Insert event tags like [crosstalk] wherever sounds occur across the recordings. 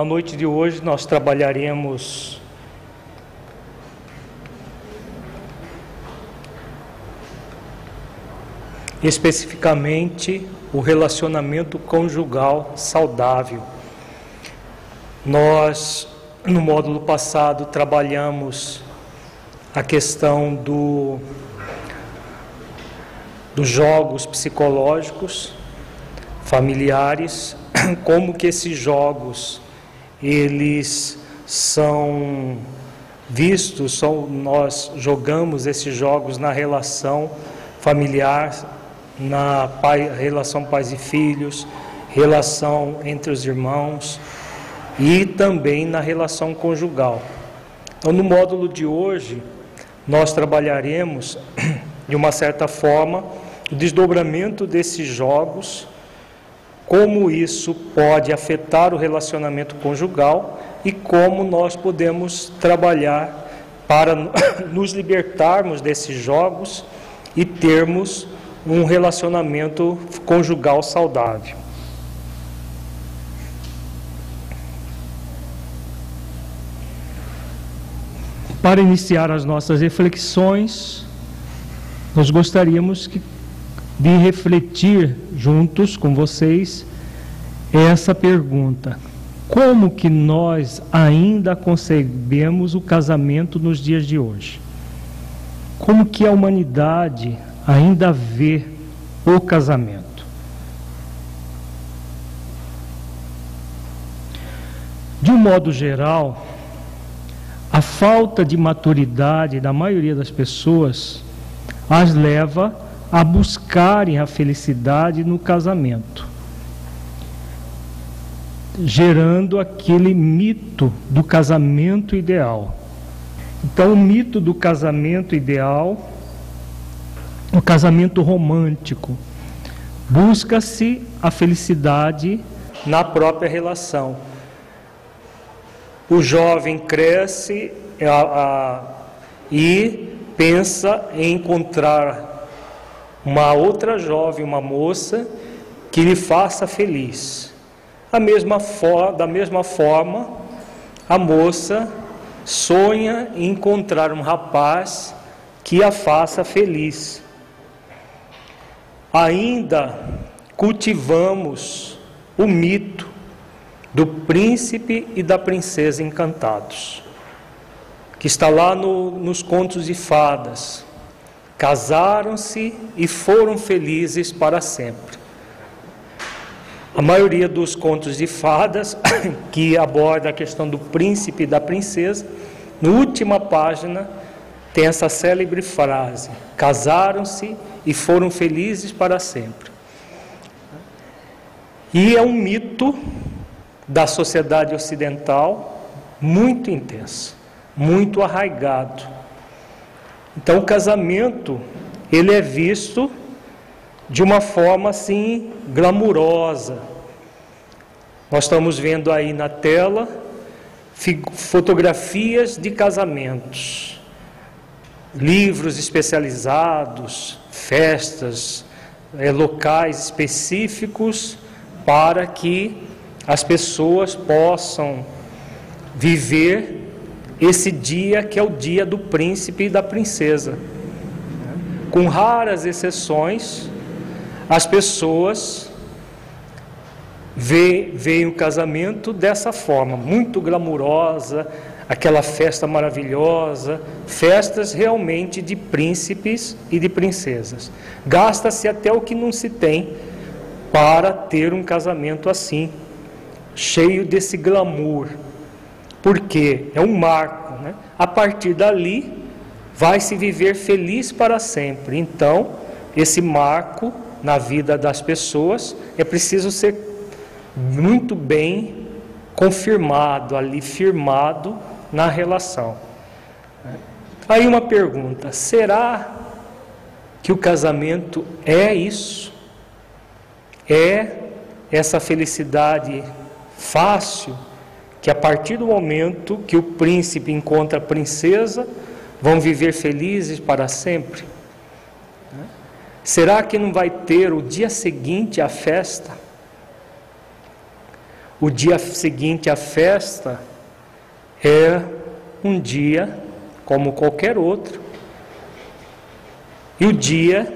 Na noite de hoje nós trabalharemos especificamente o relacionamento conjugal saudável. Nós, no módulo passado, trabalhamos a questão do, dos jogos psicológicos familiares, [clears throat] como que esses jogos eles são vistos, nós jogamos esses jogos na relação familiar, na pai, relação pais e filhos, relação entre os irmãos e também na relação conjugal. Então, no módulo de hoje, nós trabalharemos, [clears throat] de uma certa forma, o desdobramento desses jogos como isso pode afetar o relacionamento conjugal e como nós podemos trabalhar para [coughs] nos libertarmos desses jogos e termos um relacionamento conjugal saudável. Para iniciar as nossas reflexões, nós gostaríamos de refletir juntos com vocês essa pergunta: como que nós ainda concebemos o casamento nos dias de hoje? Como que a humanidade ainda vê o casamento? De um modo geral, a falta de maturidade da maioria das pessoas as leva a buscarem a felicidade no casamento, gerando aquele mito do casamento ideal. Então, o mito do casamento ideal, o casamento romântico, busca-se a felicidade na própria relação. O jovem cresce a, a, e pensa em encontrar uma outra jovem, uma moça, que lhe faça feliz. Mesma da mesma forma, a moça sonha em encontrar um rapaz que a faça feliz. Ainda cultivamos o mito do príncipe e da princesa encantados, que está lá no, nos contos de fadas casaram-se e foram felizes para sempre. A maioria dos contos de fadas [coughs] que aborda a questão do príncipe e da princesa, na última página tem essa célebre frase: casaram-se e foram felizes para sempre. E é um mito da sociedade ocidental muito intenso, muito arraigado então o casamento ele é visto de uma forma assim glamurosa. Nós estamos vendo aí na tela fotografias de casamentos, livros especializados, festas, é, locais específicos para que as pessoas possam viver esse dia que é o dia do príncipe e da princesa. Com raras exceções, as pessoas veio o casamento dessa forma, muito glamurosa, aquela festa maravilhosa, festas realmente de príncipes e de princesas. Gasta-se até o que não se tem para ter um casamento assim, cheio desse glamour, porque é um marco, né? A partir dali vai se viver feliz para sempre. Então, esse marco na vida das pessoas é preciso ser muito bem confirmado ali, firmado na relação. Aí uma pergunta: será que o casamento é isso? É essa felicidade fácil que a partir do momento que o príncipe encontra a princesa, vão viver felizes para sempre? Será que não vai ter o dia seguinte à festa? O dia seguinte à festa é um dia como qualquer outro. E o dia,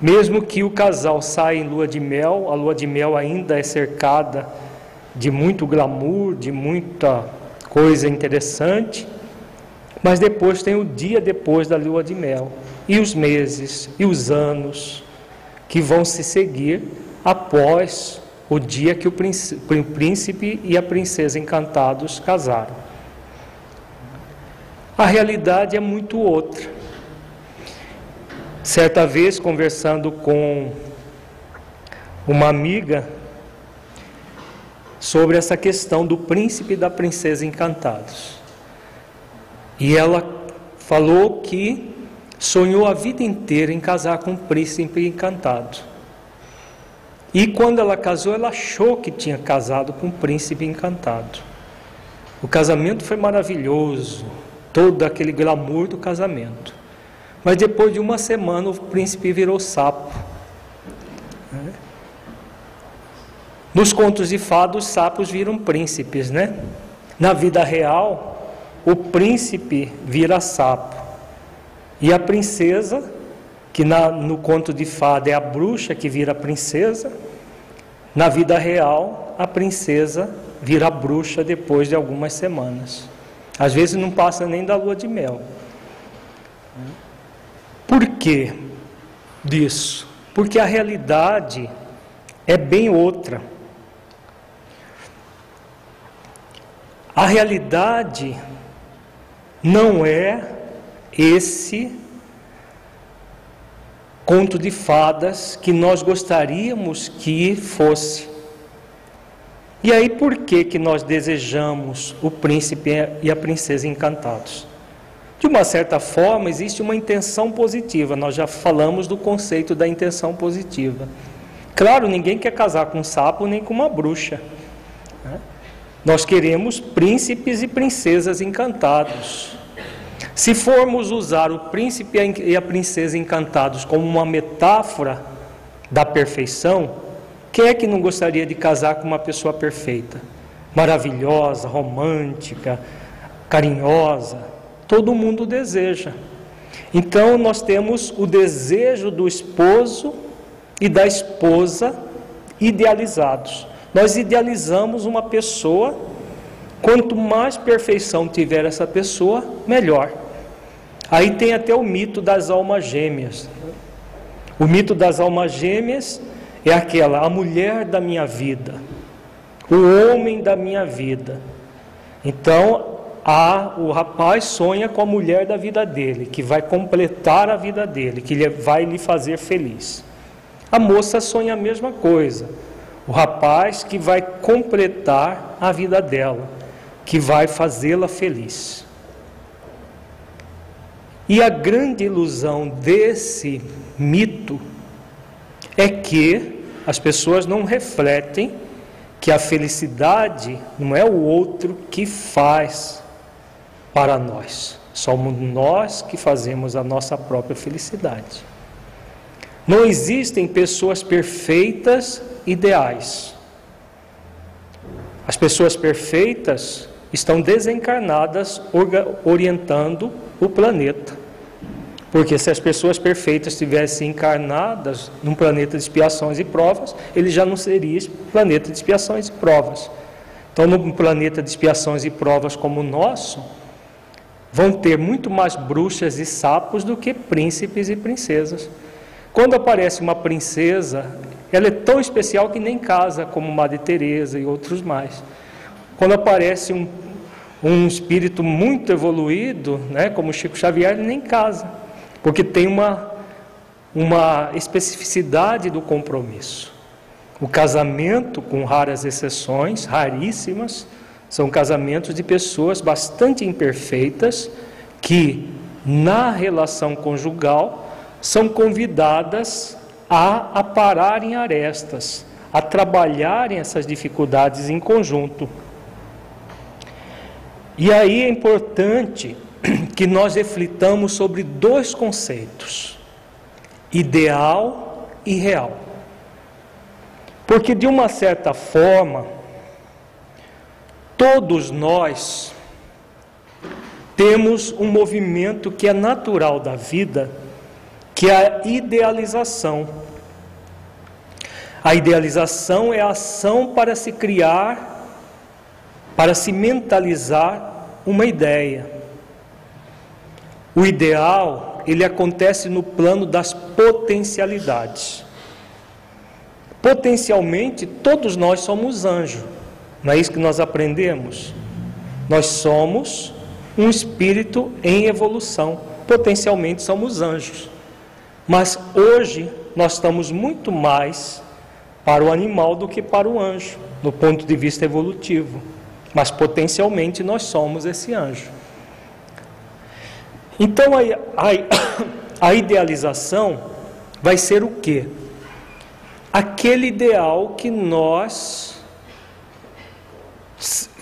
mesmo que o casal saia em lua de mel, a lua de mel ainda é cercada de muito glamour, de muita coisa interessante, mas depois tem o dia depois da lua de mel, e os meses e os anos que vão se seguir após o dia que o príncipe e a princesa encantados casaram. A realidade é muito outra. Certa vez, conversando com uma amiga sobre essa questão do príncipe e da princesa encantados. E ela falou que sonhou a vida inteira em casar com um príncipe encantado. E quando ela casou, ela achou que tinha casado com um príncipe encantado. O casamento foi maravilhoso, todo aquele glamour do casamento. Mas depois de uma semana, o príncipe virou sapo. Nos contos de fados, os sapos viram príncipes, né? Na vida real, o príncipe vira sapo. E a princesa que na, no conto de fada é a bruxa que vira princesa, na vida real, a princesa vira bruxa depois de algumas semanas. Às vezes não passa nem da lua de mel. Por que disso? Porque a realidade é bem outra. A realidade não é esse conto de fadas que nós gostaríamos que fosse. E aí por que que nós desejamos o príncipe e a princesa encantados? De uma certa forma existe uma intenção positiva. Nós já falamos do conceito da intenção positiva. Claro, ninguém quer casar com um sapo nem com uma bruxa. Né? Nós queremos príncipes e princesas encantados. Se formos usar o príncipe e a princesa encantados como uma metáfora da perfeição, quem é que não gostaria de casar com uma pessoa perfeita? Maravilhosa, romântica, carinhosa. Todo mundo deseja. Então nós temos o desejo do esposo e da esposa idealizados. Nós idealizamos uma pessoa, quanto mais perfeição tiver essa pessoa, melhor. Aí tem até o mito das almas gêmeas. O mito das almas gêmeas é aquela, a mulher da minha vida, o homem da minha vida. Então, a, o rapaz sonha com a mulher da vida dele, que vai completar a vida dele, que vai lhe fazer feliz. A moça sonha a mesma coisa. O rapaz que vai completar a vida dela, que vai fazê-la feliz. E a grande ilusão desse mito é que as pessoas não refletem que a felicidade não é o outro que faz para nós, somos nós que fazemos a nossa própria felicidade. Não existem pessoas perfeitas ideais. As pessoas perfeitas estão desencarnadas orientando o planeta. Porque se as pessoas perfeitas estivessem encarnadas num planeta de expiações e provas, ele já não seria planeta de expiações e provas. Então, num planeta de expiações e provas como o nosso, vão ter muito mais bruxas e sapos do que príncipes e princesas. Quando aparece uma princesa, ela é tão especial que nem casa, como Madre Teresa e outros mais. Quando aparece um, um espírito muito evoluído, né, como Chico Xavier, ele nem casa, porque tem uma, uma especificidade do compromisso. O casamento, com raras exceções, raríssimas, são casamentos de pessoas bastante imperfeitas que, na relação conjugal, são convidadas a apararem arestas, a trabalharem essas dificuldades em conjunto. E aí é importante [clears throat] que nós reflitamos sobre dois conceitos: ideal e real. Porque, de uma certa forma, Todos nós temos um movimento que é natural da vida, que é a idealização. A idealização é a ação para se criar, para se mentalizar uma ideia. O ideal, ele acontece no plano das potencialidades. Potencialmente, todos nós somos anjos. Não é isso que nós aprendemos? Nós somos um espírito em evolução. Potencialmente somos anjos. Mas hoje nós estamos muito mais para o animal do que para o anjo, no ponto de vista evolutivo. Mas potencialmente nós somos esse anjo. Então a, a, [coughs] a idealização vai ser o quê? Aquele ideal que nós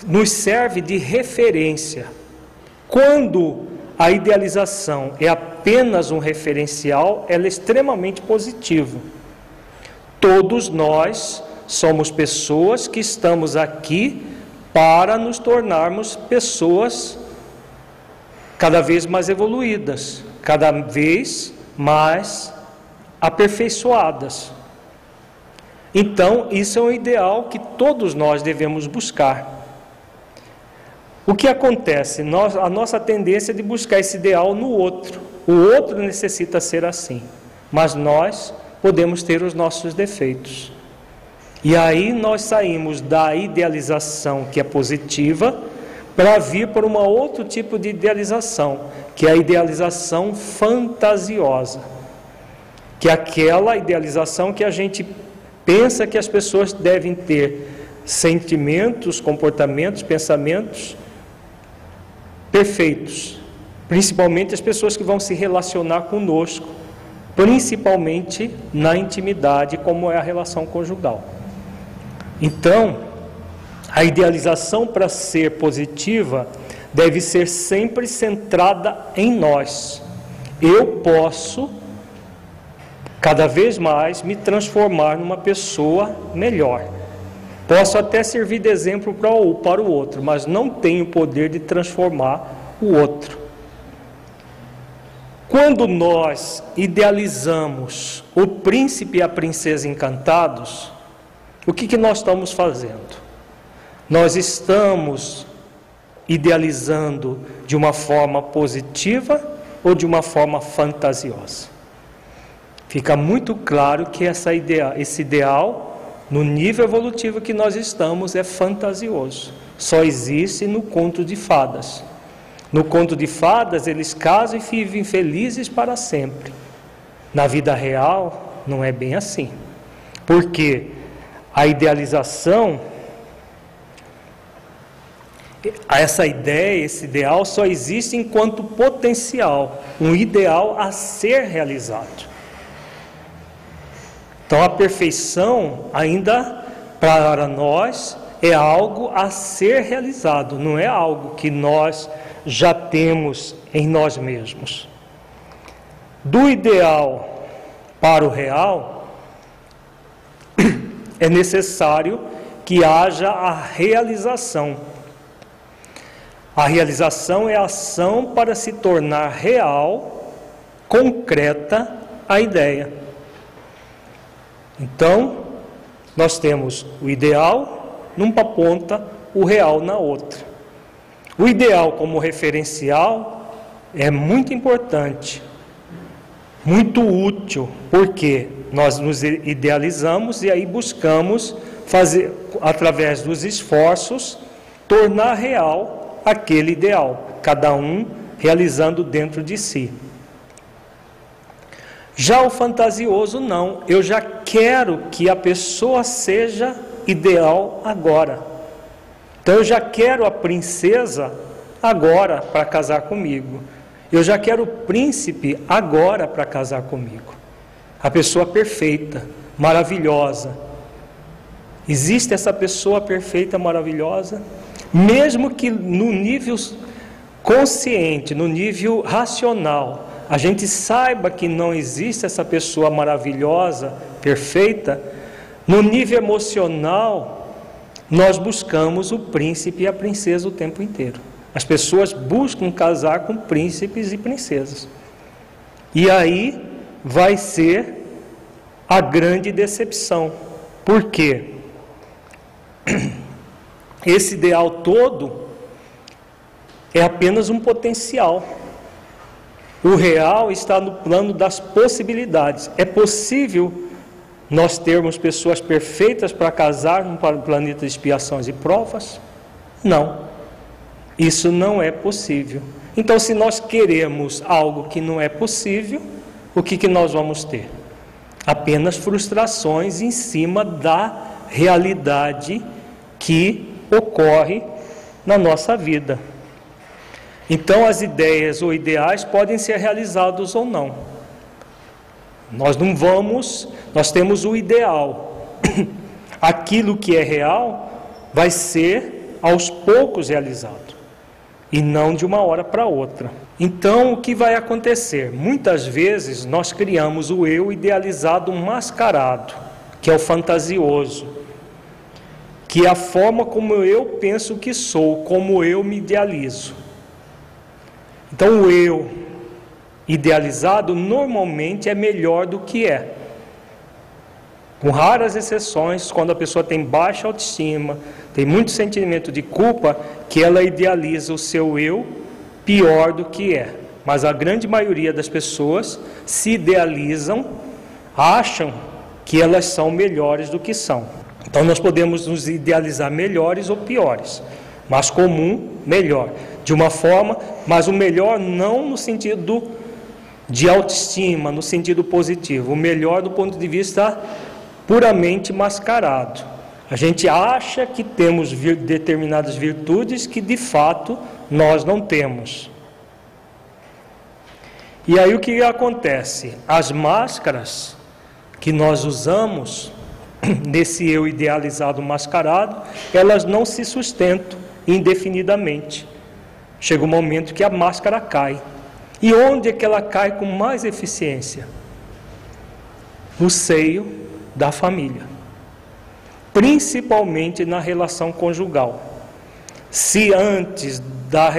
nos serve de referência. Quando a idealização é apenas um referencial, ela é extremamente positiva. Todos nós somos pessoas que estamos aqui para nos tornarmos pessoas cada vez mais evoluídas, cada vez mais aperfeiçoadas. Então, isso é um ideal que todos nós devemos buscar. O que acontece? Nós, a nossa tendência é de buscar esse ideal no outro. O outro necessita ser assim, mas nós podemos ter os nossos defeitos. E aí nós saímos da idealização que é positiva para vir para um outro tipo de idealização, que é a idealização fantasiosa, que é aquela idealização que a gente pensa que as pessoas devem ter sentimentos, comportamentos, pensamentos perfeitos, principalmente as pessoas que vão se relacionar conosco, principalmente na intimidade, como é a relação conjugal. Então, a idealização para ser positiva deve ser sempre centrada em nós. Eu posso cada vez mais me transformar numa pessoa melhor. Posso até servir de exemplo para o, para o outro, mas não tenho o poder de transformar o outro. Quando nós idealizamos o príncipe e a princesa encantados, o que, que nós estamos fazendo? Nós estamos idealizando de uma forma positiva ou de uma forma fantasiosa? fica muito claro que essa ideia, esse ideal, no nível evolutivo que nós estamos, é fantasioso. Só existe no conto de fadas. No conto de fadas, eles casam e vivem felizes para sempre. Na vida real, não é bem assim. Porque a idealização, essa ideia, esse ideal, só existe enquanto potencial, um ideal a ser realizado. Então a perfeição ainda para nós é algo a ser realizado, não é algo que nós já temos em nós mesmos. Do ideal para o real, [clears throat] é necessário que haja a realização. A realização é a ação para se tornar real concreta a ideia. Então, nós temos o ideal numa ponta, o real na outra. O ideal como referencial é muito importante, muito útil, porque nós nos idealizamos e aí buscamos fazer, através dos esforços, tornar real aquele ideal, cada um realizando dentro de si. Já o fantasioso não, eu já quero que a pessoa seja ideal agora. Então eu já quero a princesa agora para casar comigo. Eu já quero o príncipe agora para casar comigo. A pessoa perfeita, maravilhosa. Existe essa pessoa perfeita, maravilhosa? Mesmo que no nível consciente, no nível racional, a gente saiba que não existe essa pessoa maravilhosa, perfeita, no nível emocional, nós buscamos o príncipe e a princesa o tempo inteiro. As pessoas buscam casar com príncipes e princesas. E aí vai ser a grande decepção. Por quê? Esse ideal todo é apenas um potencial. O real está no plano das possibilidades. É possível nós termos pessoas perfeitas para casar no planeta de expiações e provas? Não. Isso não é possível. Então, se nós queremos algo que não é possível, o que, que nós vamos ter? Apenas frustrações em cima da realidade que ocorre na nossa vida. Então, as ideias ou ideais podem ser realizados ou não. Nós não vamos, nós temos o ideal. [coughs] Aquilo que é real vai ser aos poucos realizado e não de uma hora para outra. Então, o que vai acontecer? Muitas vezes nós criamos o eu idealizado mascarado, que é o fantasioso, que é a forma como eu penso que sou, como eu me idealizo. Então, o eu idealizado normalmente é melhor do que é. Com raras exceções, quando a pessoa tem baixa autoestima, tem muito sentimento de culpa, que ela idealiza o seu eu pior do que é. Mas a grande maioria das pessoas se idealizam, acham que elas são melhores do que são. Então nós podemos nos idealizar melhores ou piores, mas comum, melhor de uma forma, mas o melhor não no sentido de autoestima, no sentido positivo, o melhor do ponto de vista puramente mascarado. A gente acha que temos vir, determinadas virtudes que de fato nós não temos. E aí o que acontece? As máscaras que nós usamos [clears throat] nesse eu idealizado mascarado, elas não se sustentam indefinidamente. Chega um momento que a máscara cai. E onde é que ela cai com mais eficiência? No seio da família. Principalmente na relação conjugal. Se antes, da,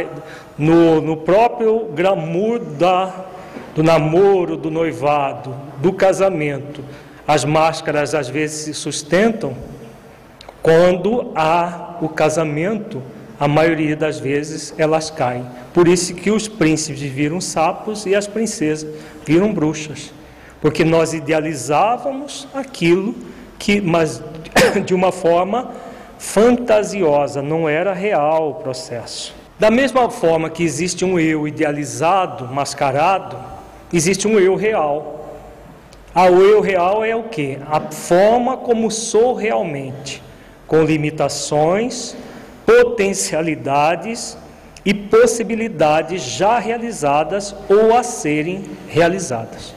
no, no próprio glamour da, do namoro, do noivado, do casamento, as máscaras às vezes se sustentam, quando há o casamento, a maioria das vezes elas caem. Por isso que os príncipes viram sapos e as princesas viram bruxas, porque nós idealizávamos aquilo que, mas [coughs] de uma forma fantasiosa, não era real o processo. Da mesma forma que existe um eu idealizado, mascarado, existe um eu real. Ah, o eu real é o que? A forma como sou realmente, com limitações, potencialidades e possibilidades já realizadas ou a serem realizadas.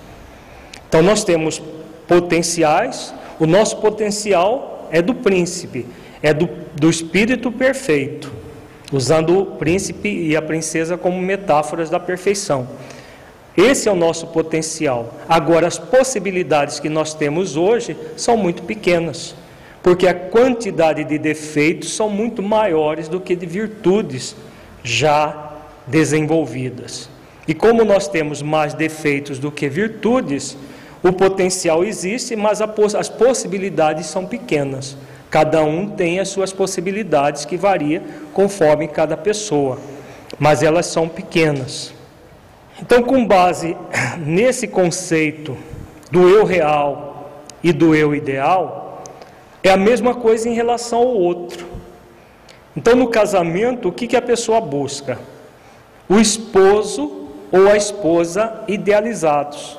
Então nós temos potenciais, o nosso potencial é do príncipe, é do, do espírito perfeito, usando o príncipe e a princesa como metáforas da perfeição. Esse é o nosso potencial. Agora, as possibilidades que nós temos hoje são muito pequenas porque a quantidade de defeitos são muito maiores do que de virtudes já desenvolvidas. E como nós temos mais defeitos do que virtudes, o potencial existe, mas as possibilidades são pequenas. Cada um tem as suas possibilidades que varia conforme cada pessoa, mas elas são pequenas. Então, com base nesse conceito do eu real e do eu ideal, é a mesma coisa em relação ao outro. Então, no casamento, o que, que a pessoa busca? O esposo ou a esposa idealizados.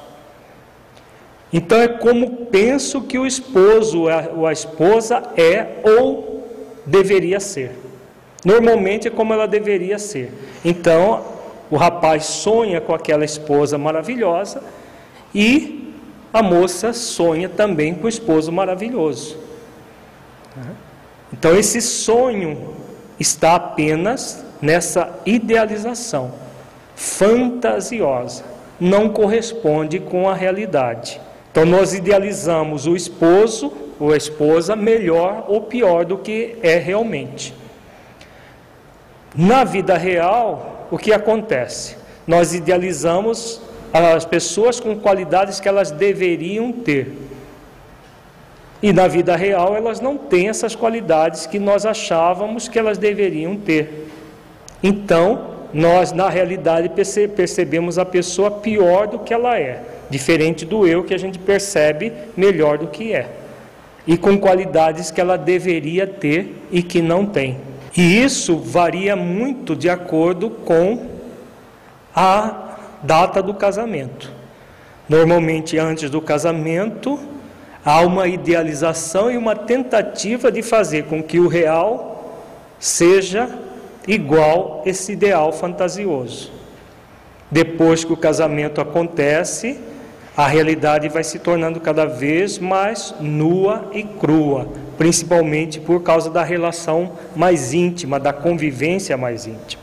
Então, é como penso que o esposo ou a esposa é ou deveria ser. Normalmente é como ela deveria ser. Então, o rapaz sonha com aquela esposa maravilhosa e a moça sonha também com o esposo maravilhoso. Então, esse sonho está apenas nessa idealização fantasiosa, não corresponde com a realidade. Então nós idealizamos o esposo ou a esposa melhor ou pior do que é realmente. Na vida real, o que acontece? Nós idealizamos as pessoas com qualidades que elas deveriam ter. E na vida real elas não têm essas qualidades que nós achávamos que elas deveriam ter. Então, nós na realidade percebemos a pessoa pior do que ela é, diferente do eu que a gente percebe melhor do que é. E com qualidades que ela deveria ter e que não tem. E isso varia muito de acordo com a data do casamento. Normalmente antes do casamento, há uma idealização e uma tentativa de fazer com que o real seja igual esse ideal fantasioso. Depois que o casamento acontece, a realidade vai se tornando cada vez mais nua e crua, principalmente por causa da relação mais íntima, da convivência mais íntima.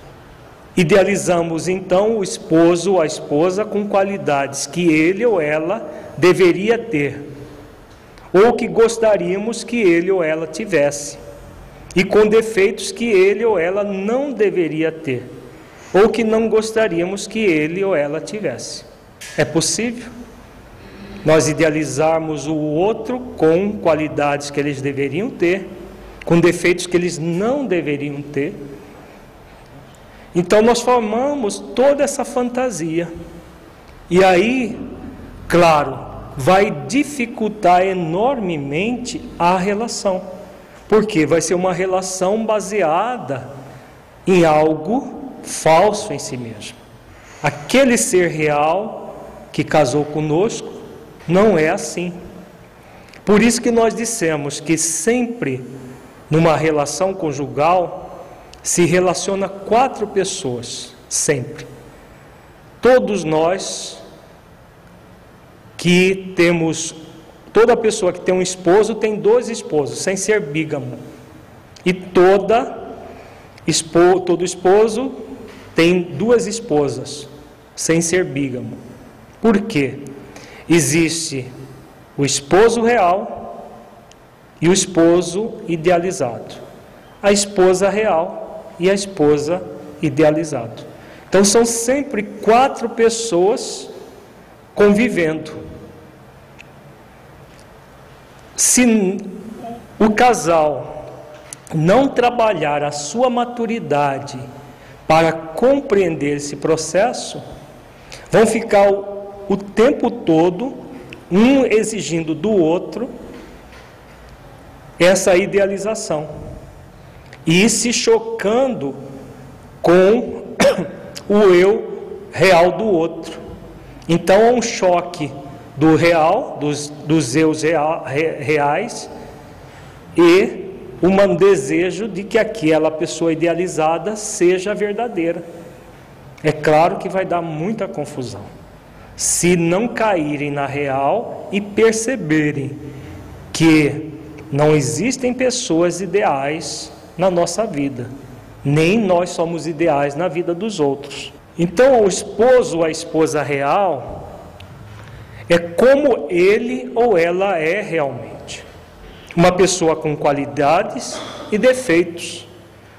Idealizamos então o esposo ou a esposa com qualidades que ele ou ela deveria ter ou que gostaríamos que ele ou ela tivesse, e com defeitos que ele ou ela não deveria ter, ou que não gostaríamos que ele ou ela tivesse. É possível? Nós idealizarmos o outro com qualidades que eles deveriam ter, com defeitos que eles não deveriam ter. Então nós formamos toda essa fantasia. E aí, claro, vai dificultar enormemente a relação, porque vai ser uma relação baseada em algo falso em si mesmo. Aquele ser real que casou conosco não é assim. Por isso que nós dissemos que sempre numa relação conjugal se relaciona quatro pessoas, sempre. Todos nós que temos toda pessoa que tem um esposo tem dois esposos, sem ser bígamo. E toda todo esposo tem duas esposas, sem ser bígamo. Por quê? Existe o esposo real e o esposo idealizado. A esposa real e a esposa idealizado. Então são sempre quatro pessoas convivendo. Se o casal não trabalhar a sua maturidade para compreender esse processo, vão ficar o, o tempo todo um exigindo do outro essa idealização e se chocando com [coughs] o eu real do outro. Então é um choque do real, dos, dos eus reais, e um desejo de que aquela pessoa idealizada seja verdadeira. É claro que vai dar muita confusão. Se não caírem na real e perceberem que não existem pessoas ideais na nossa vida, nem nós somos ideais na vida dos outros. Então, o esposo ou a esposa real é como ele ou ela é realmente. Uma pessoa com qualidades e defeitos,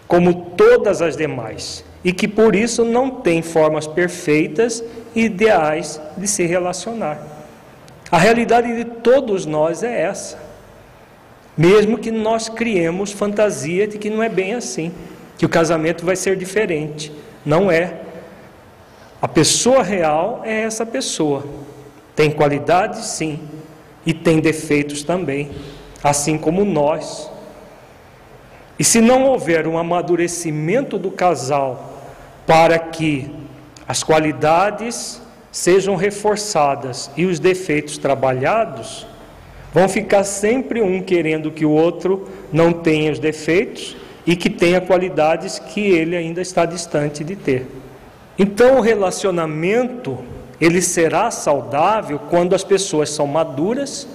como todas as demais, e que por isso não tem formas perfeitas e ideais de se relacionar. A realidade de todos nós é essa. Mesmo que nós criemos fantasia de que não é bem assim, que o casamento vai ser diferente. Não é. A pessoa real é essa pessoa. Tem qualidades, sim, e tem defeitos também, assim como nós. E se não houver um amadurecimento do casal para que as qualidades sejam reforçadas e os defeitos trabalhados, vão ficar sempre um querendo que o outro não tenha os defeitos e que tenha qualidades que ele ainda está distante de ter. Então o relacionamento ele será saudável quando as pessoas são maduras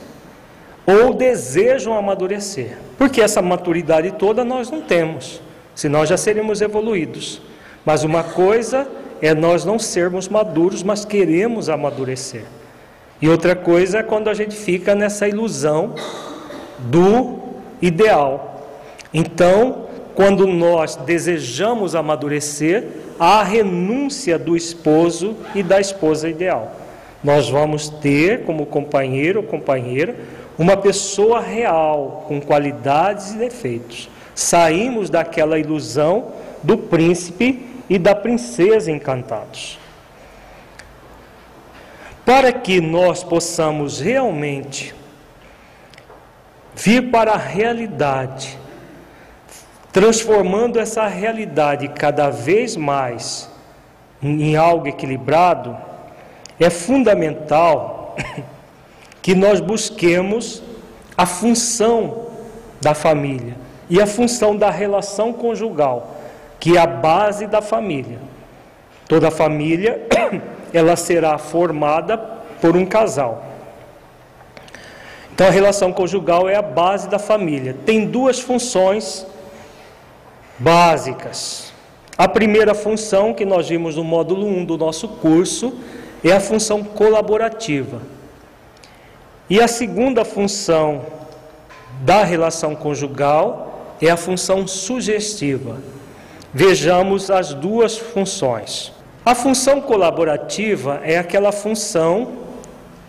ou desejam amadurecer. Porque essa maturidade toda nós não temos, senão já seríamos evoluídos. Mas uma coisa é nós não sermos maduros, mas queremos amadurecer. E outra coisa é quando a gente fica nessa ilusão do ideal. Então, quando nós desejamos amadurecer, a renúncia do esposo e da esposa ideal. Nós vamos ter como companheiro ou companheira uma pessoa real, com qualidades e defeitos. Saímos daquela ilusão do príncipe e da princesa encantados. Para que nós possamos realmente vir para a realidade, transformando essa realidade cada vez mais em algo equilibrado, é fundamental [coughs] que nós busquemos a função da família e a função da relação conjugal que é a base da família. Toda família [coughs] ela será formada por um casal. Então a relação conjugal é a base da família. Tem duas funções básicas. A primeira função que nós vimos no módulo 1 do nosso curso é a função colaborativa. E a segunda função da relação conjugal é a função sugestiva. Vejamos as duas funções. A função colaborativa é aquela função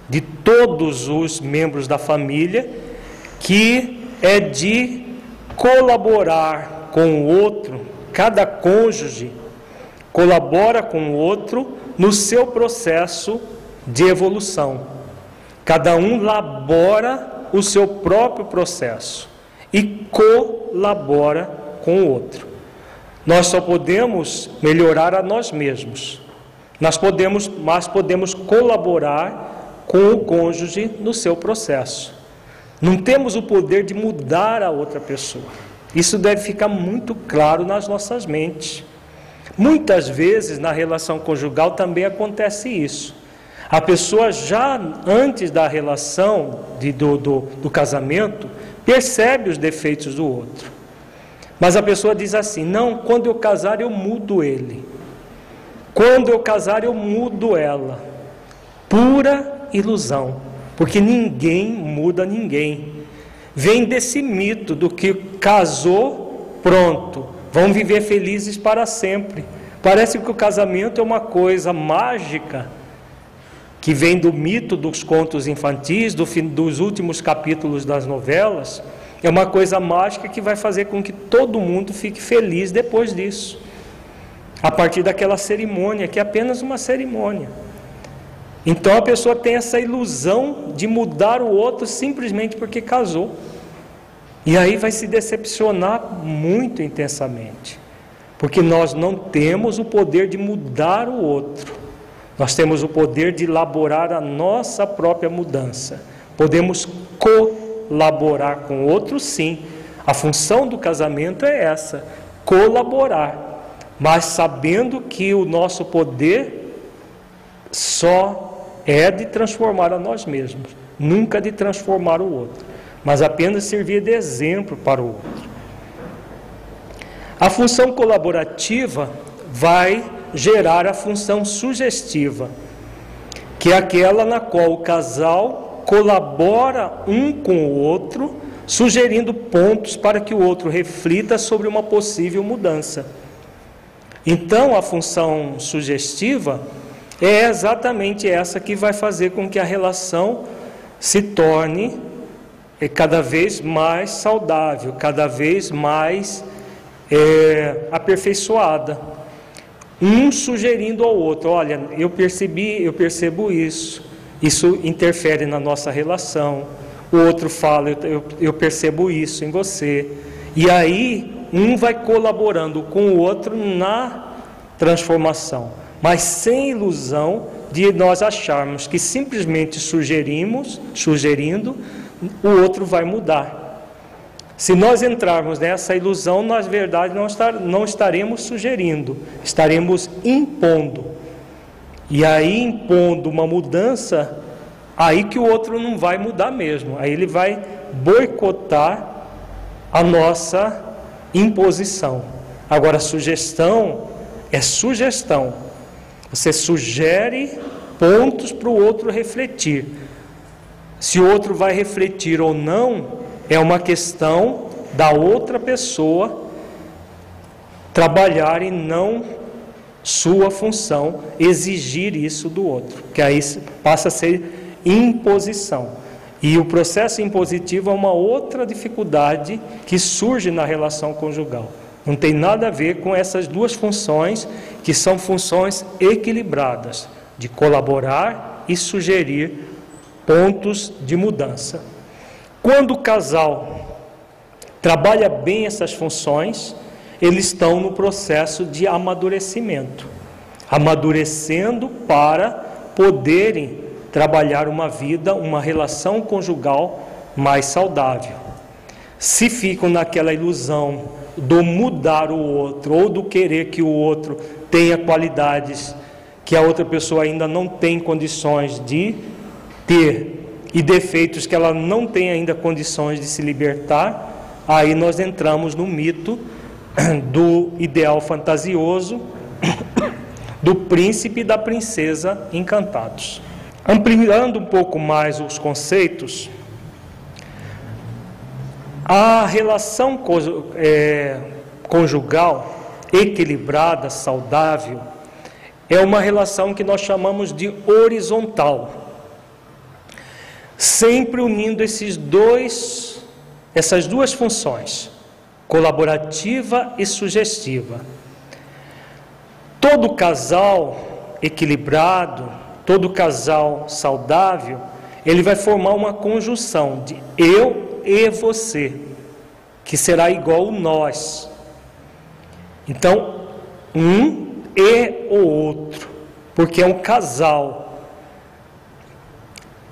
de todos os membros da família que é de colaborar com o outro, cada cônjuge colabora com o outro no seu processo de evolução. Cada um labora o seu próprio processo e colabora com o outro. Nós só podemos melhorar a nós mesmos. Nós podemos, mas podemos colaborar com o cônjuge no seu processo. Não temos o poder de mudar a outra pessoa. Isso deve ficar muito claro nas nossas mentes. Muitas vezes na relação conjugal também acontece isso. A pessoa já antes da relação de, do, do, do casamento percebe os defeitos do outro. Mas a pessoa diz assim: não, quando eu casar eu mudo ele. Quando eu casar eu mudo ela. Pura ilusão, porque ninguém muda ninguém. Vem desse mito do que casou, pronto, vão viver felizes para sempre. Parece que o casamento é uma coisa mágica que vem do mito dos contos infantis, do, dos últimos capítulos das novelas é uma coisa mágica que vai fazer com que todo mundo fique feliz depois disso. A partir daquela cerimônia, que é apenas uma cerimônia. Então a pessoa tem essa ilusão de mudar o outro simplesmente porque casou. E aí vai se decepcionar muito intensamente. Porque nós não temos o poder de mudar o outro. Nós temos o poder de elaborar a nossa própria mudança. Podemos co colaborar com outro, sim. A função do casamento é essa: colaborar, mas sabendo que o nosso poder só é de transformar a nós mesmos, nunca de transformar o outro, mas apenas servir de exemplo para o outro. A função colaborativa vai gerar a função sugestiva, que é aquela na qual o casal colabora um com o outro, sugerindo pontos para que o outro reflita sobre uma possível mudança. Então, a função sugestiva é exatamente essa que vai fazer com que a relação se torne é, cada vez mais saudável, cada vez mais é, aperfeiçoada. Um sugerindo ao outro: olha, eu percebi, eu percebo isso, isso interfere na nossa relação. O outro fala: eu, eu percebo isso em você. E aí um vai colaborando com o outro na transformação, mas sem ilusão de nós acharmos que simplesmente sugerimos, sugerindo, o outro vai mudar. Se nós entrarmos nessa ilusão, nós, verdade, não, estar, não estaremos sugerindo, estaremos impondo. E aí, impondo uma mudança, aí que o outro não vai mudar mesmo, aí ele vai boicotar a nossa imposição. Agora, sugestão é sugestão. Você sugere pontos para o outro refletir. Se o outro vai refletir ou não, é uma questão da outra pessoa trabalhar e não sua função exigir isso do outro, que aí passa a ser imposição. E o processo impositivo é uma outra dificuldade que surge na relação conjugal. Não tem nada a ver com essas duas funções, que são funções equilibradas, de colaborar e sugerir pontos de mudança. Quando o casal trabalha bem essas funções, eles estão no processo de amadurecimento amadurecendo para poderem trabalhar uma vida, uma relação conjugal mais saudável. Se ficam naquela ilusão do mudar o outro ou do querer que o outro tenha qualidades que a outra pessoa ainda não tem condições de ter e defeitos que ela não tem ainda condições de se libertar, aí nós entramos no mito [clears throat] do ideal fantasioso [clears throat] do príncipe e da princesa encantados. Ampliando um pouco mais os conceitos, a relação é, conjugal equilibrada, saudável, é uma relação que nós chamamos de horizontal. Sempre unindo esses dois, essas duas funções, colaborativa e sugestiva. Todo casal equilibrado, todo casal saudável, ele vai formar uma conjunção de eu e você, que será igual o nós. Então, um e o outro, porque é um casal.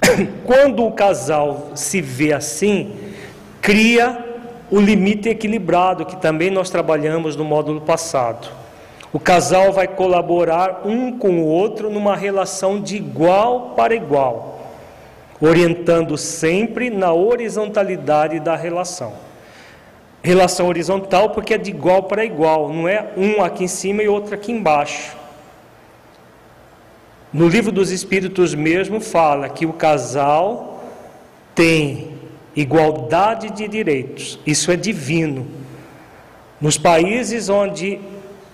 [coughs] Quando o casal se vê assim, cria o limite equilibrado, que também nós trabalhamos no módulo passado. O casal vai colaborar um com o outro numa relação de igual para igual, orientando sempre na horizontalidade da relação. Relação horizontal porque é de igual para igual, não é um aqui em cima e outro aqui embaixo. No livro dos Espíritos mesmo fala que o casal tem igualdade de direitos, isso é divino. Nos países onde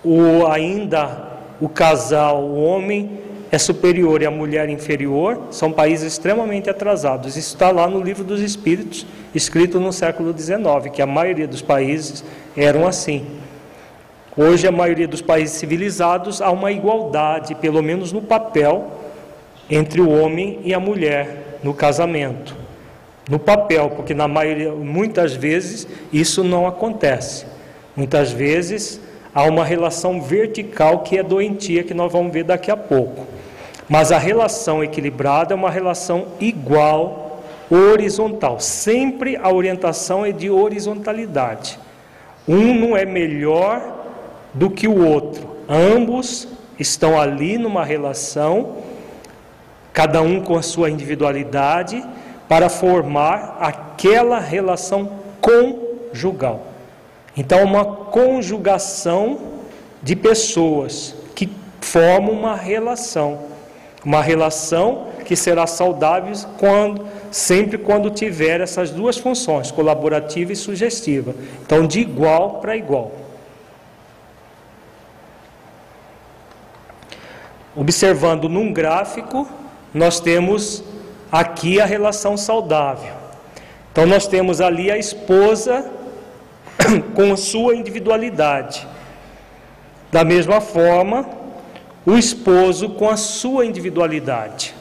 o ainda o casal, o homem é superior e a mulher inferior, são países extremamente atrasados. Isso está lá no livro dos Espíritos, escrito no século XIX, que a maioria dos países eram assim. Hoje, a maioria dos países civilizados há uma igualdade, pelo menos no papel, entre o homem e a mulher no casamento. No papel, porque na maioria, muitas vezes isso não acontece. Muitas vezes há uma relação vertical que é doentia, que nós vamos ver daqui a pouco. Mas a relação equilibrada é uma relação igual, horizontal. Sempre a orientação é de horizontalidade. Um não é melhor do que o outro. Ambos estão ali numa relação, cada um com a sua individualidade, para formar aquela relação conjugal. Então, uma conjugação de pessoas que formam uma relação, uma relação que será saudável quando, sempre quando tiver essas duas funções, colaborativa e sugestiva. Então, de igual para igual. observando num gráfico, nós temos aqui a relação saudável. Então nós temos ali a esposa [coughs] com sua individualidade. Da mesma forma, o esposo com a sua individualidade.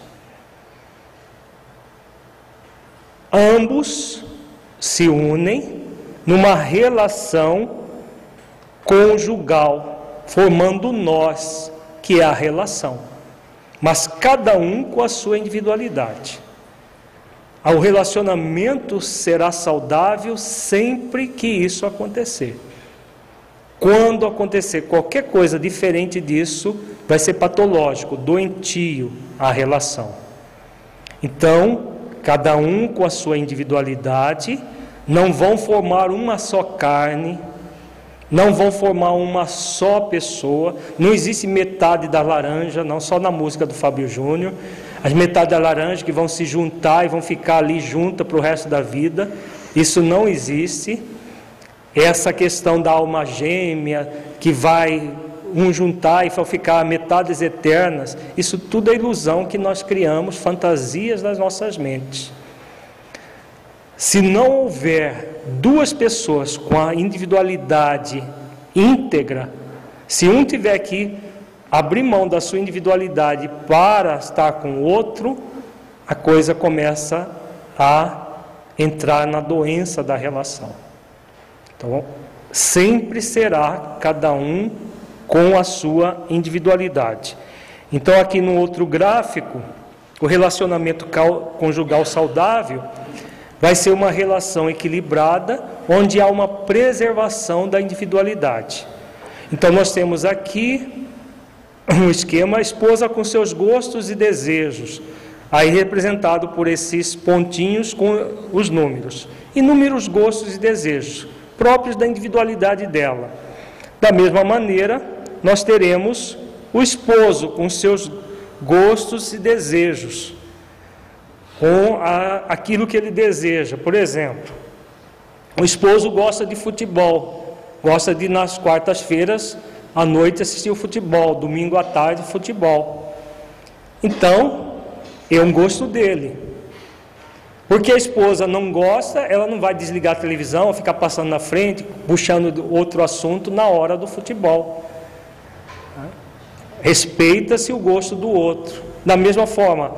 Ambos se unem numa relação conjugal, formando nós, que é a relação, mas cada um com a sua individualidade. O relacionamento será saudável sempre que isso acontecer. Quando acontecer qualquer coisa diferente disso, vai ser patológico, doentio a relação. Então, cada um com a sua individualidade, não vão formar uma só carne, não vão formar uma só pessoa, não existe metade da laranja, não só na música do Fábio Júnior, as metades da laranja que vão se juntar e vão ficar ali juntas para o resto da vida, isso não existe. Essa questão da alma gêmea que vai um juntar e vão ficar metades eternas, isso tudo é ilusão que nós criamos, fantasias das nossas mentes. Se não houver duas pessoas com a individualidade íntegra, se um tiver que abrir mão da sua individualidade para estar com o outro, a coisa começa a entrar na doença da relação. Então, sempre será cada um com a sua individualidade. Então, aqui no outro gráfico, o relacionamento conjugal saudável Vai ser uma relação equilibrada, onde há uma preservação da individualidade. Então, nós temos aqui um esquema: a esposa com seus gostos e desejos, aí representado por esses pontinhos com os números. Inúmeros gostos e desejos, próprios da individualidade dela. Da mesma maneira, nós teremos o esposo com seus gostos e desejos, com a, aquilo que ele deseja. Por exemplo, o esposo gosta de futebol, gosta de nas quartas-feiras à noite assistir o futebol, domingo à tarde futebol. Então, é um gosto dele. Porque a esposa não gosta, ela não vai desligar a televisão, ficar passando na frente, puxando outro assunto na hora do futebol. Respeita-se o gosto do outro. Da mesma forma,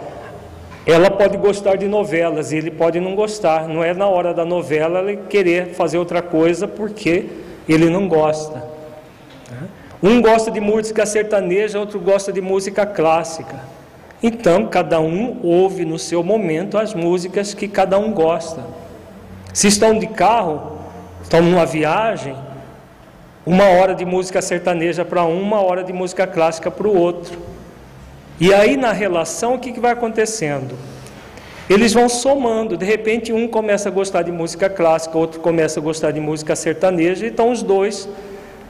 ela pode gostar de novelas e ele pode não gostar. Não é na hora da novela ele querer fazer outra coisa porque ele não gosta. Um gosta de música sertaneja, outro gosta de música clássica. Então, cada um ouve no seu momento as músicas que cada um gosta. Se estão de carro, estão numa viagem, uma hora de música sertaneja para um, uma hora de música clássica para o outro. E aí na relação o que, que vai acontecendo? Eles vão somando, de repente um começa a gostar de música clássica, outro começa a gostar de música sertaneja, e estão os dois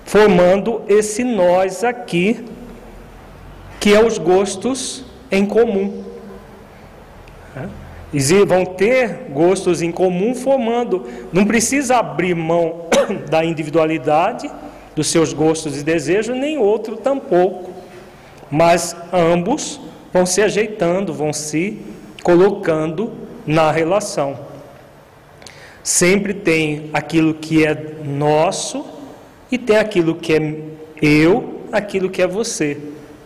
formando esse nós aqui, que é os gostos em comum. Eles vão ter gostos em comum formando, não precisa abrir mão [coughs] da individualidade, dos seus gostos e desejos, nem outro tampouco mas ambos vão se ajeitando, vão se colocando na relação. Sempre tem aquilo que é nosso e tem aquilo que é eu, aquilo que é você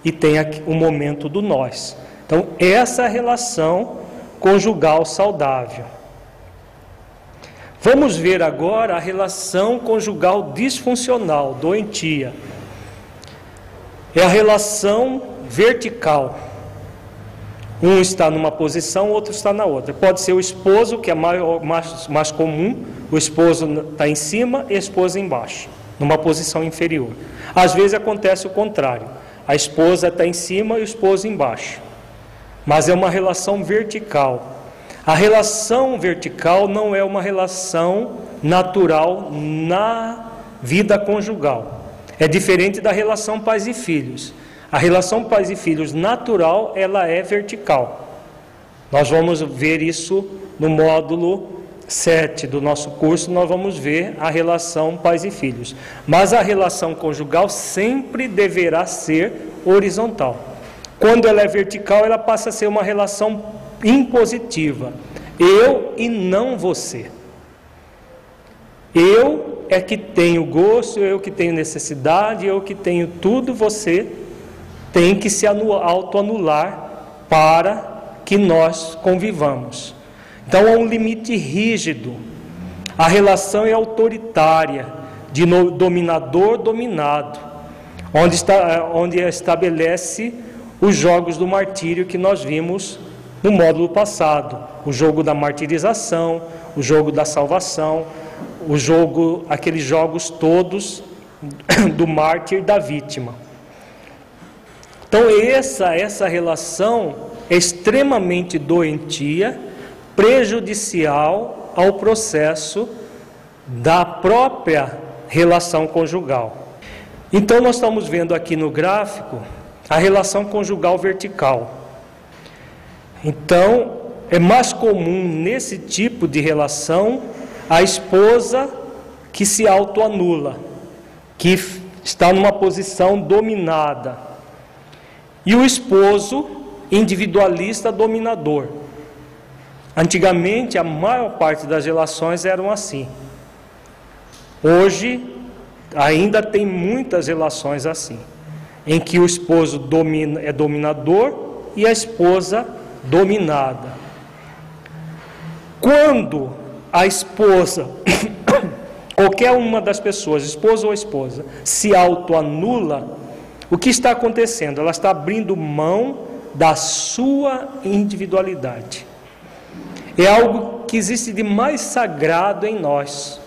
e tem o momento do nós. Então, essa é a relação conjugal saudável. Vamos ver agora a relação conjugal disfuncional, doentia é a relação vertical. Um está numa posição, o outro está na outra. Pode ser o esposo, que é mais, mais comum, o esposo está em cima e a esposa embaixo, numa posição inferior. Às vezes acontece o contrário, a esposa está em cima e o esposo embaixo. Mas é uma relação vertical. A relação vertical não é uma relação natural na vida conjugal. É diferente da relação pais e filhos. A relação pais e filhos natural, ela é vertical. Nós vamos ver isso no módulo 7 do nosso curso, nós vamos ver a relação pais e filhos. Mas a relação conjugal sempre deverá ser horizontal. Quando ela é vertical, ela passa a ser uma relação impositiva. Eu e não você. Eu é que tenho gosto, eu que tenho necessidade, eu que tenho tudo, você tem que se autoanular para que nós convivamos. Então há um limite rígido. A relação é autoritária, de dominador-dominado, onde, está, onde estabelece os jogos do martírio que nós vimos no módulo passado: o jogo da martirização, o jogo da salvação, o jogo, aqueles jogos todos [coughs] do mártir da vítima. Então essa essa relação é extremamente doentia, prejudicial ao processo da própria relação conjugal. Então nós estamos vendo aqui no gráfico a relação conjugal vertical. Então, é mais comum nesse tipo de relação a esposa que se autoanula, que está numa posição dominada, e o esposo individualista dominador. Antigamente, a maior parte das relações eram assim. Hoje, ainda tem muitas relações assim, em que o esposo domina, é dominador e a esposa dominada. Quando a esposa, [coughs] qualquer uma das pessoas, esposa ou esposa, se autoanula, o que está acontecendo? Ela está abrindo mão da sua individualidade. É algo que existe de mais sagrado em nós.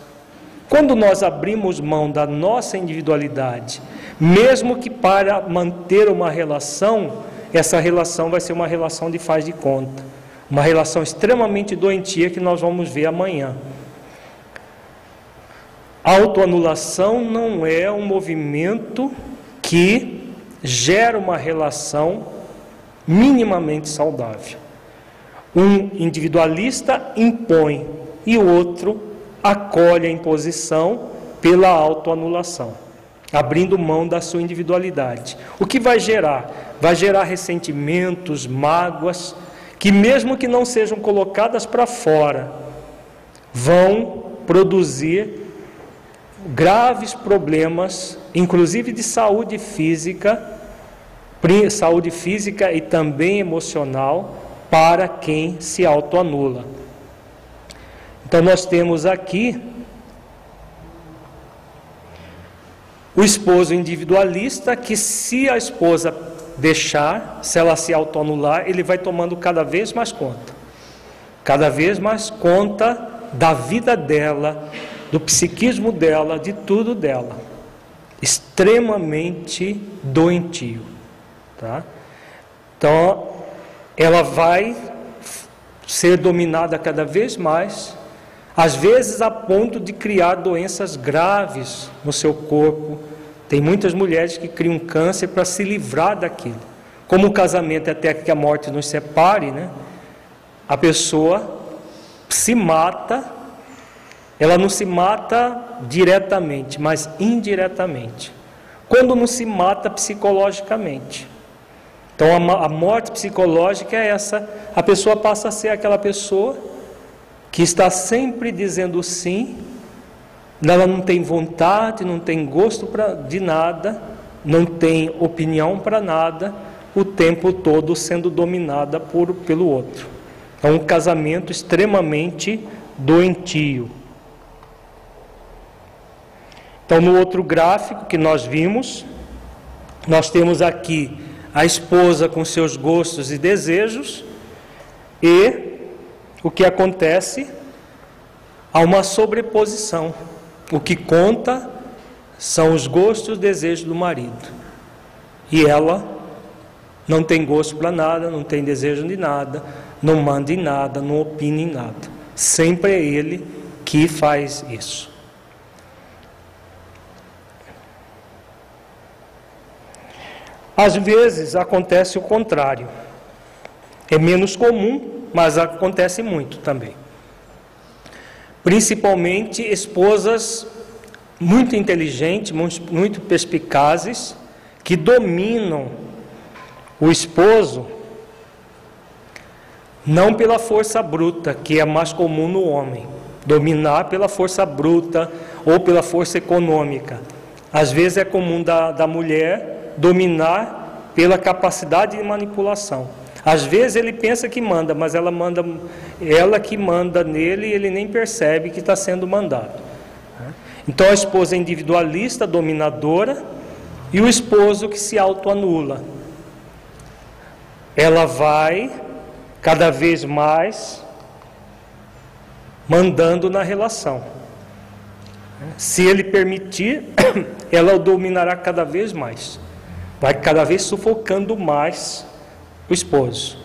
Quando nós abrimos mão da nossa individualidade, mesmo que para manter uma relação, essa relação vai ser uma relação de faz de conta, uma relação extremamente doentia que nós vamos ver amanhã. Autoanulação não é um movimento que gera uma relação minimamente saudável. Um individualista impõe e o outro acolhe a imposição pela autoanulação abrindo mão da sua individualidade. O que vai gerar? Vai gerar ressentimentos, mágoas, que mesmo que não sejam colocadas para fora, vão produzir graves problemas, inclusive de saúde física, saúde física e também emocional para quem se autoanula. Então nós temos aqui O esposo individualista, que se a esposa deixar, se ela se autoanular, ele vai tomando cada vez mais conta. Cada vez mais conta da vida dela, do psiquismo dela, de tudo dela. Extremamente doentio. Tá? Então, ela vai ser dominada cada vez mais às vezes a ponto de criar doenças graves no seu corpo. Tem muitas mulheres que criam câncer para se livrar daquilo. Como o casamento é até que a morte nos separe, né? A pessoa se mata, ela não se mata diretamente, mas indiretamente. Quando não se mata psicologicamente. Então a morte psicológica é essa, a pessoa passa a ser aquela pessoa que está sempre dizendo sim, ela não tem vontade, não tem gosto pra, de nada, não tem opinião para nada, o tempo todo sendo dominada por, pelo outro. É um casamento extremamente doentio. Então, no outro gráfico que nós vimos, nós temos aqui a esposa com seus gostos e desejos e o que acontece? Há uma sobreposição. O que conta são os gostos e desejos do marido. E ela não tem gosto para nada, não tem desejo de nada, não manda em nada, não opina em nada. Sempre é ele que faz isso. Às vezes acontece o contrário. É menos comum, mas acontece muito também. Principalmente esposas muito inteligentes, muito perspicazes, que dominam o esposo, não pela força bruta, que é mais comum no homem, dominar pela força bruta ou pela força econômica. Às vezes é comum da, da mulher dominar pela capacidade de manipulação. Às vezes ele pensa que manda, mas ela manda, ela que manda nele ele nem percebe que está sendo mandado. Então a esposa é individualista, dominadora, e o esposo que se autoanula. Ela vai cada vez mais mandando na relação. Se ele permitir, [coughs] ela o dominará cada vez mais. Vai cada vez sufocando mais o esposo.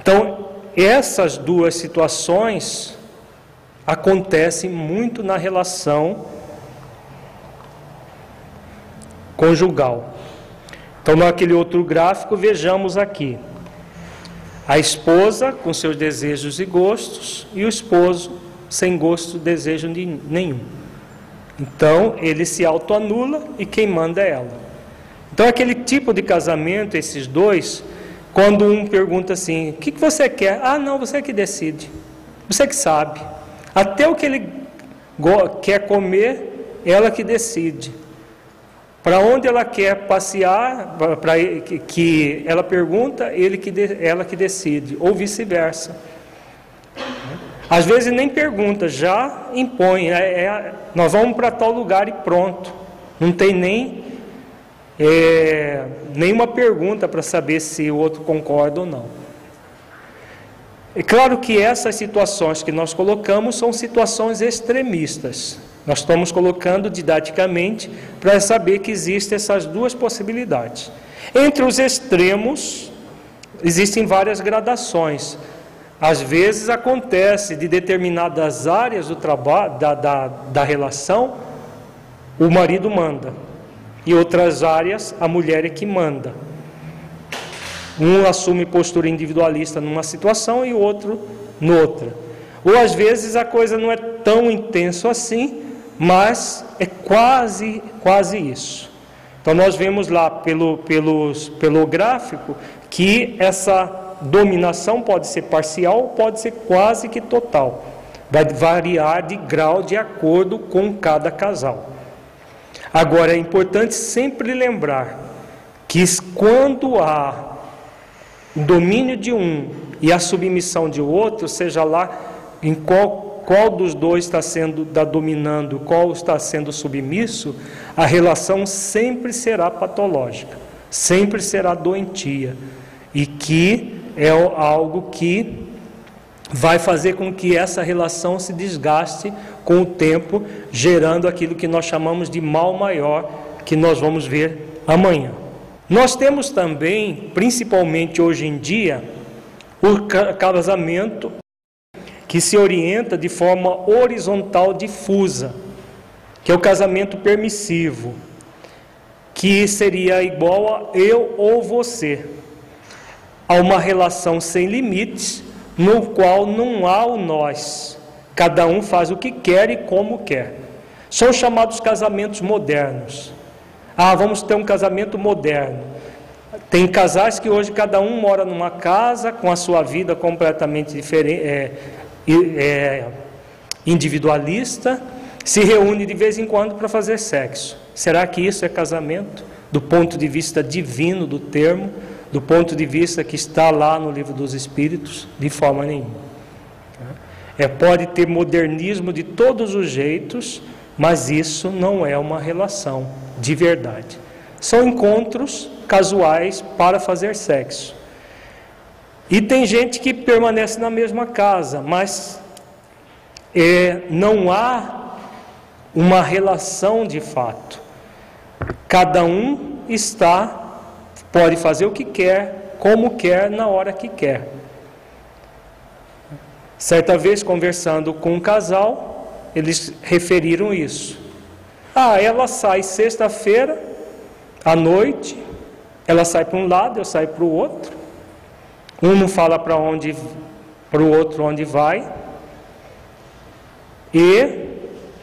Então, essas duas situações acontecem muito na relação conjugal. Então, naquele outro gráfico, vejamos aqui a esposa com seus desejos e gostos e o esposo sem gosto, desejo nenhum. Então, ele se autoanula e quem manda é ela. Então, aquele tipo de casamento, esses dois, quando um pergunta assim: o que, você quer? Ah, não, você é que decide. Você que sabe. Até o que ele quer comer, ela que decide. Para onde ela quer passear, para que ela pergunta, ele que ela que decide, ou vice-versa. Às vezes nem pergunta, já impõe. É, é, nós vamos para tal lugar e pronto. Não tem nem é, nenhuma pergunta para saber se o outro concorda ou não. É claro que essas situações que nós colocamos são situações extremistas. Nós estamos colocando didaticamente para saber que existem essas duas possibilidades. Entre os extremos, existem várias gradações. Às vezes acontece de determinadas áreas do trabalho, da, da, da relação, o marido manda. E outras áreas, a mulher é que manda. Um assume postura individualista numa situação e o outro noutra. Ou às vezes a coisa não é tão intenso assim, mas é quase, quase isso. Então nós vemos lá pelo, pelos, pelo gráfico que essa dominação pode ser parcial, pode ser quase que total. Vai variar de grau de acordo com cada casal. Agora é importante sempre lembrar que quando há domínio de um e a submissão de outro, seja lá em qual, qual dos dois está sendo está dominando, qual está sendo submisso, a relação sempre será patológica, sempre será doentia e que é algo que vai fazer com que essa relação se desgaste com o tempo, gerando aquilo que nós chamamos de mal maior, que nós vamos ver amanhã. Nós temos também, principalmente hoje em dia, o casamento que se orienta de forma horizontal difusa, que é o casamento permissivo, que seria igual a eu ou você, a uma relação sem limites, no qual não há o nós. Cada um faz o que quer e como quer. São chamados casamentos modernos. Ah, vamos ter um casamento moderno. Tem casais que hoje cada um mora numa casa com a sua vida completamente diferente, é, é, individualista, se reúne de vez em quando para fazer sexo. Será que isso é casamento? Do ponto de vista divino do termo, do ponto de vista que está lá no livro dos Espíritos, de forma nenhuma. É, pode ter modernismo de todos os jeitos, mas isso não é uma relação de verdade. São encontros casuais para fazer sexo. E tem gente que permanece na mesma casa, mas é, não há uma relação de fato. Cada um está, pode fazer o que quer, como quer, na hora que quer. Certa vez, conversando com um casal, eles referiram isso. Ah, ela sai sexta-feira à noite, ela sai para um lado, eu saio para o outro. Um não fala para onde, para o outro onde vai. E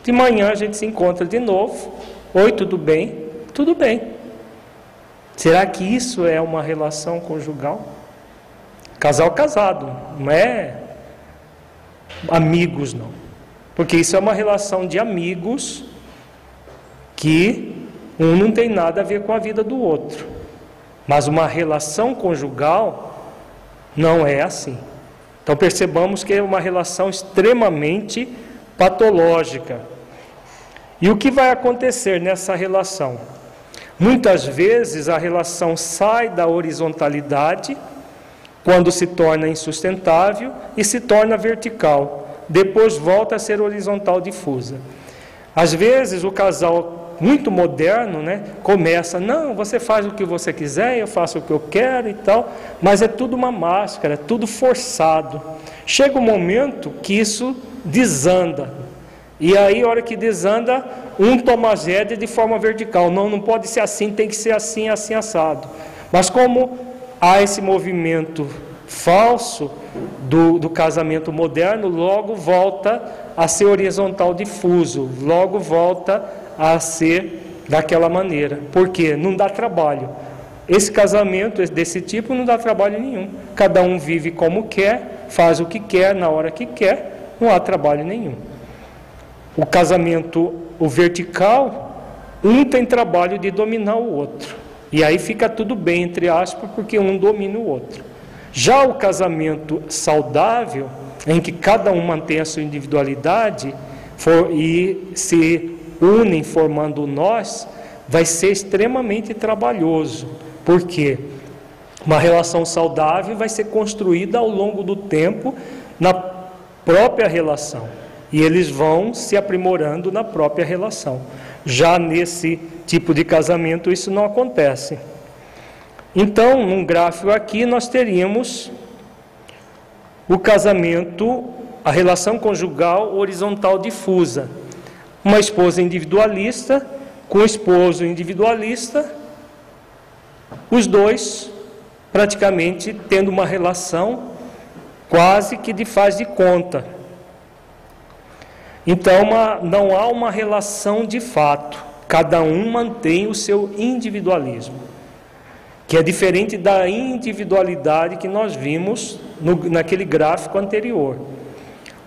de manhã a gente se encontra de novo. Oi, tudo bem? Tudo bem. Será que isso é uma relação conjugal? Casal casado, não é amigos, não. Porque isso é uma relação de amigos que um não tem nada a ver com a vida do outro. Mas uma relação conjugal não é assim. Então percebamos que é uma relação extremamente patológica. E o que vai acontecer nessa relação? Muitas vezes a relação sai da horizontalidade quando se torna insustentável e se torna vertical, depois volta a ser horizontal difusa. Às vezes o casal muito moderno, né, começa, não, você faz o que você quiser, eu faço o que eu quero e tal, mas é tudo uma máscara, é tudo forçado. Chega um momento que isso desanda. E aí, a hora que desanda, um toma rédeas de forma vertical. Não, não pode ser assim, tem que ser assim, assim, assado. Mas como há esse movimento falso do, do casamento moderno, logo volta a ser horizontal difuso, logo volta a ser daquela maneira. Porque não dá trabalho. Esse casamento desse tipo não dá trabalho nenhum. Cada um vive como quer, faz o que quer, na hora que quer, não há trabalho nenhum. O casamento, o vertical, um tem trabalho de dominar o outro. E aí fica tudo bem, entre aspas, porque um domina o outro. Já o casamento saudável, em que cada um mantém a sua individualidade for, e se unem formando nós, vai ser extremamente trabalhoso. Por quê? Uma relação saudável vai ser construída ao longo do tempo na própria relação. E eles vão se aprimorando na própria relação. Já nesse tipo de casamento isso não acontece. Então, num gráfico aqui nós teríamos o casamento, a relação conjugal horizontal difusa. Uma esposa individualista com o esposo individualista, os dois praticamente tendo uma relação quase que de faz de conta. Então, uma, não há uma relação de fato. Cada um mantém o seu individualismo, que é diferente da individualidade que nós vimos no, naquele gráfico anterior.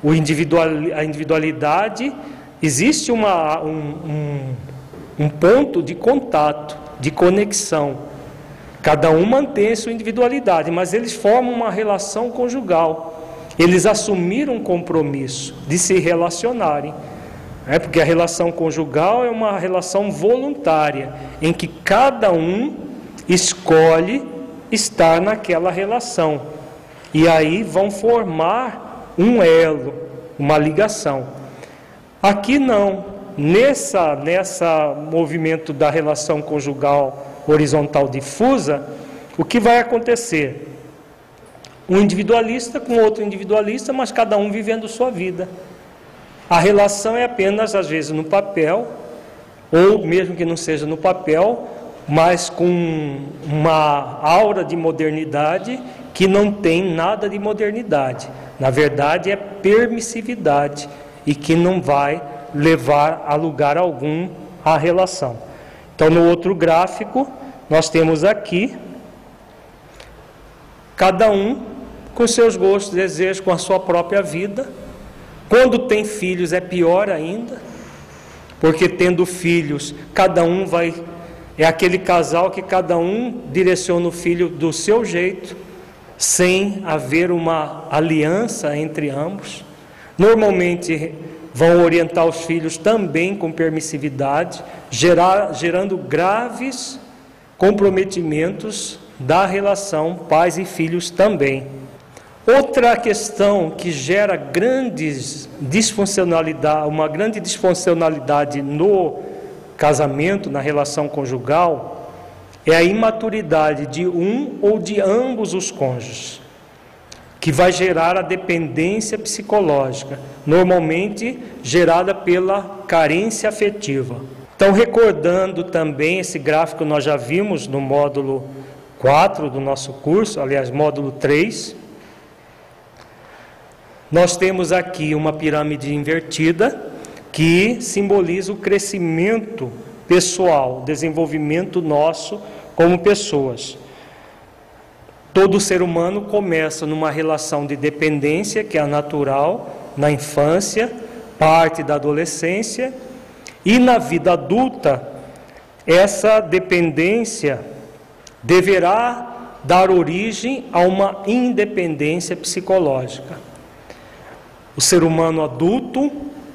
O individual, a individualidade, existe uma, um, um, um ponto de contato, de conexão. Cada um mantém sua individualidade, mas eles formam uma relação conjugal. Eles assumiram um compromisso de se relacionarem. É porque a relação conjugal é uma relação voluntária, em que cada um escolhe estar naquela relação. E aí vão formar um elo, uma ligação. Aqui não. Nessa nessa movimento da relação conjugal horizontal difusa, o que vai acontecer? Um individualista com outro individualista, mas cada um vivendo sua vida. A relação é apenas, às vezes, no papel, ou mesmo que não seja no papel, mas com uma aura de modernidade que não tem nada de modernidade. Na verdade, é permissividade e que não vai levar a lugar algum a relação. Então, no outro gráfico, nós temos aqui cada um com seus gostos, desejos, com a sua própria vida quando tem filhos é pior ainda, porque tendo filhos, cada um vai. É aquele casal que cada um direciona o filho do seu jeito, sem haver uma aliança entre ambos. Normalmente vão orientar os filhos também com permissividade, gerar, gerando graves comprometimentos da relação pais e filhos também. Outra questão que gera grandes disfuncionalidade, uma grande disfuncionalidade no casamento, na relação conjugal, é a imaturidade de um ou de ambos os cônjuges, que vai gerar a dependência psicológica, normalmente gerada pela carência afetiva. Então, recordando também esse gráfico nós já vimos no módulo 4 do nosso curso, aliás, módulo 3, nós temos aqui uma pirâmide invertida que simboliza o crescimento pessoal, desenvolvimento nosso como pessoas. Todo ser humano começa numa relação de dependência, que é natural, na infância, parte da adolescência, e na vida adulta, essa dependência deverá dar origem a uma independência psicológica. O ser humano adulto,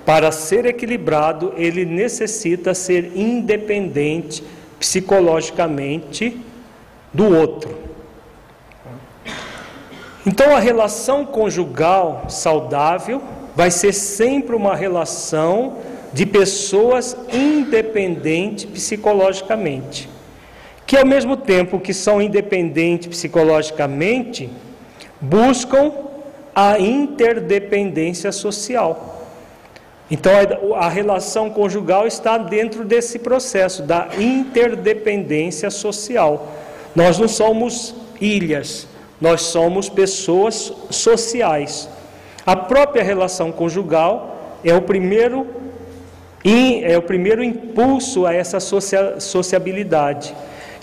para ser equilibrado, ele necessita ser independente psicologicamente do outro. Então, a relação conjugal saudável vai ser sempre uma relação de pessoas independentes psicologicamente, que ao mesmo tempo que são independentes psicologicamente, buscam a interdependência social. Então a, relação conjugal está dentro desse processo da interdependência social. Nós não somos ilhas, nós somos pessoas sociais. A própria relação conjugal é o primeiro é o primeiro impulso a essa sociabilidade,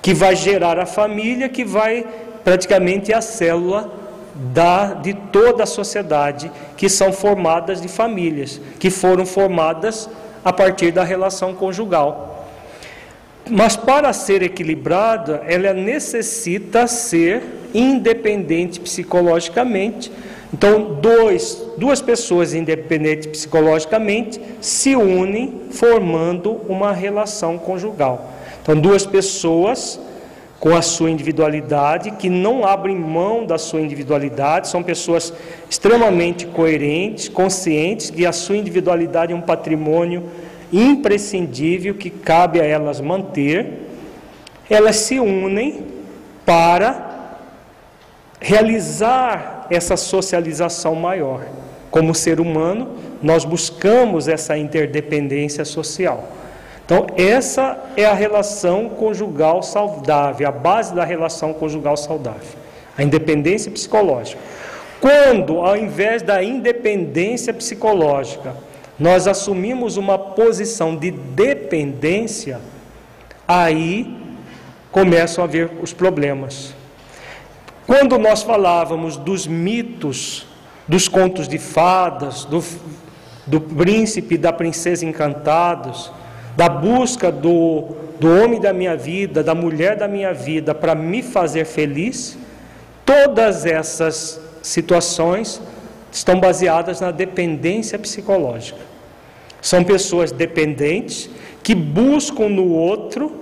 que vai gerar a família, que vai praticamente a célula da, de toda a sociedade, que são formadas de famílias, que foram formadas a partir da relação conjugal. Mas para ser equilibrada, ela necessita ser independente psicologicamente. Então, dois, duas pessoas independentes psicologicamente se unem formando uma relação conjugal. Então, duas pessoas com a sua individualidade, que não abrem mão da sua individualidade, são pessoas extremamente coerentes, conscientes que a sua individualidade é um patrimônio imprescindível que cabe a elas manter. Elas se unem para realizar essa socialização maior. Como ser humano, nós buscamos essa interdependência social. Então, essa é a relação conjugal saudável, a base da relação conjugal saudável, a independência psicológica. Quando, ao invés da independência psicológica, nós assumimos uma posição de dependência, aí começam a haver os problemas. Quando nós falávamos dos mitos, dos contos de fadas, do, do príncipe e da princesa encantados, da busca do, do homem da minha vida, da mulher da minha vida para me fazer feliz, todas essas situações estão baseadas na dependência psicológica. São pessoas dependentes que buscam no outro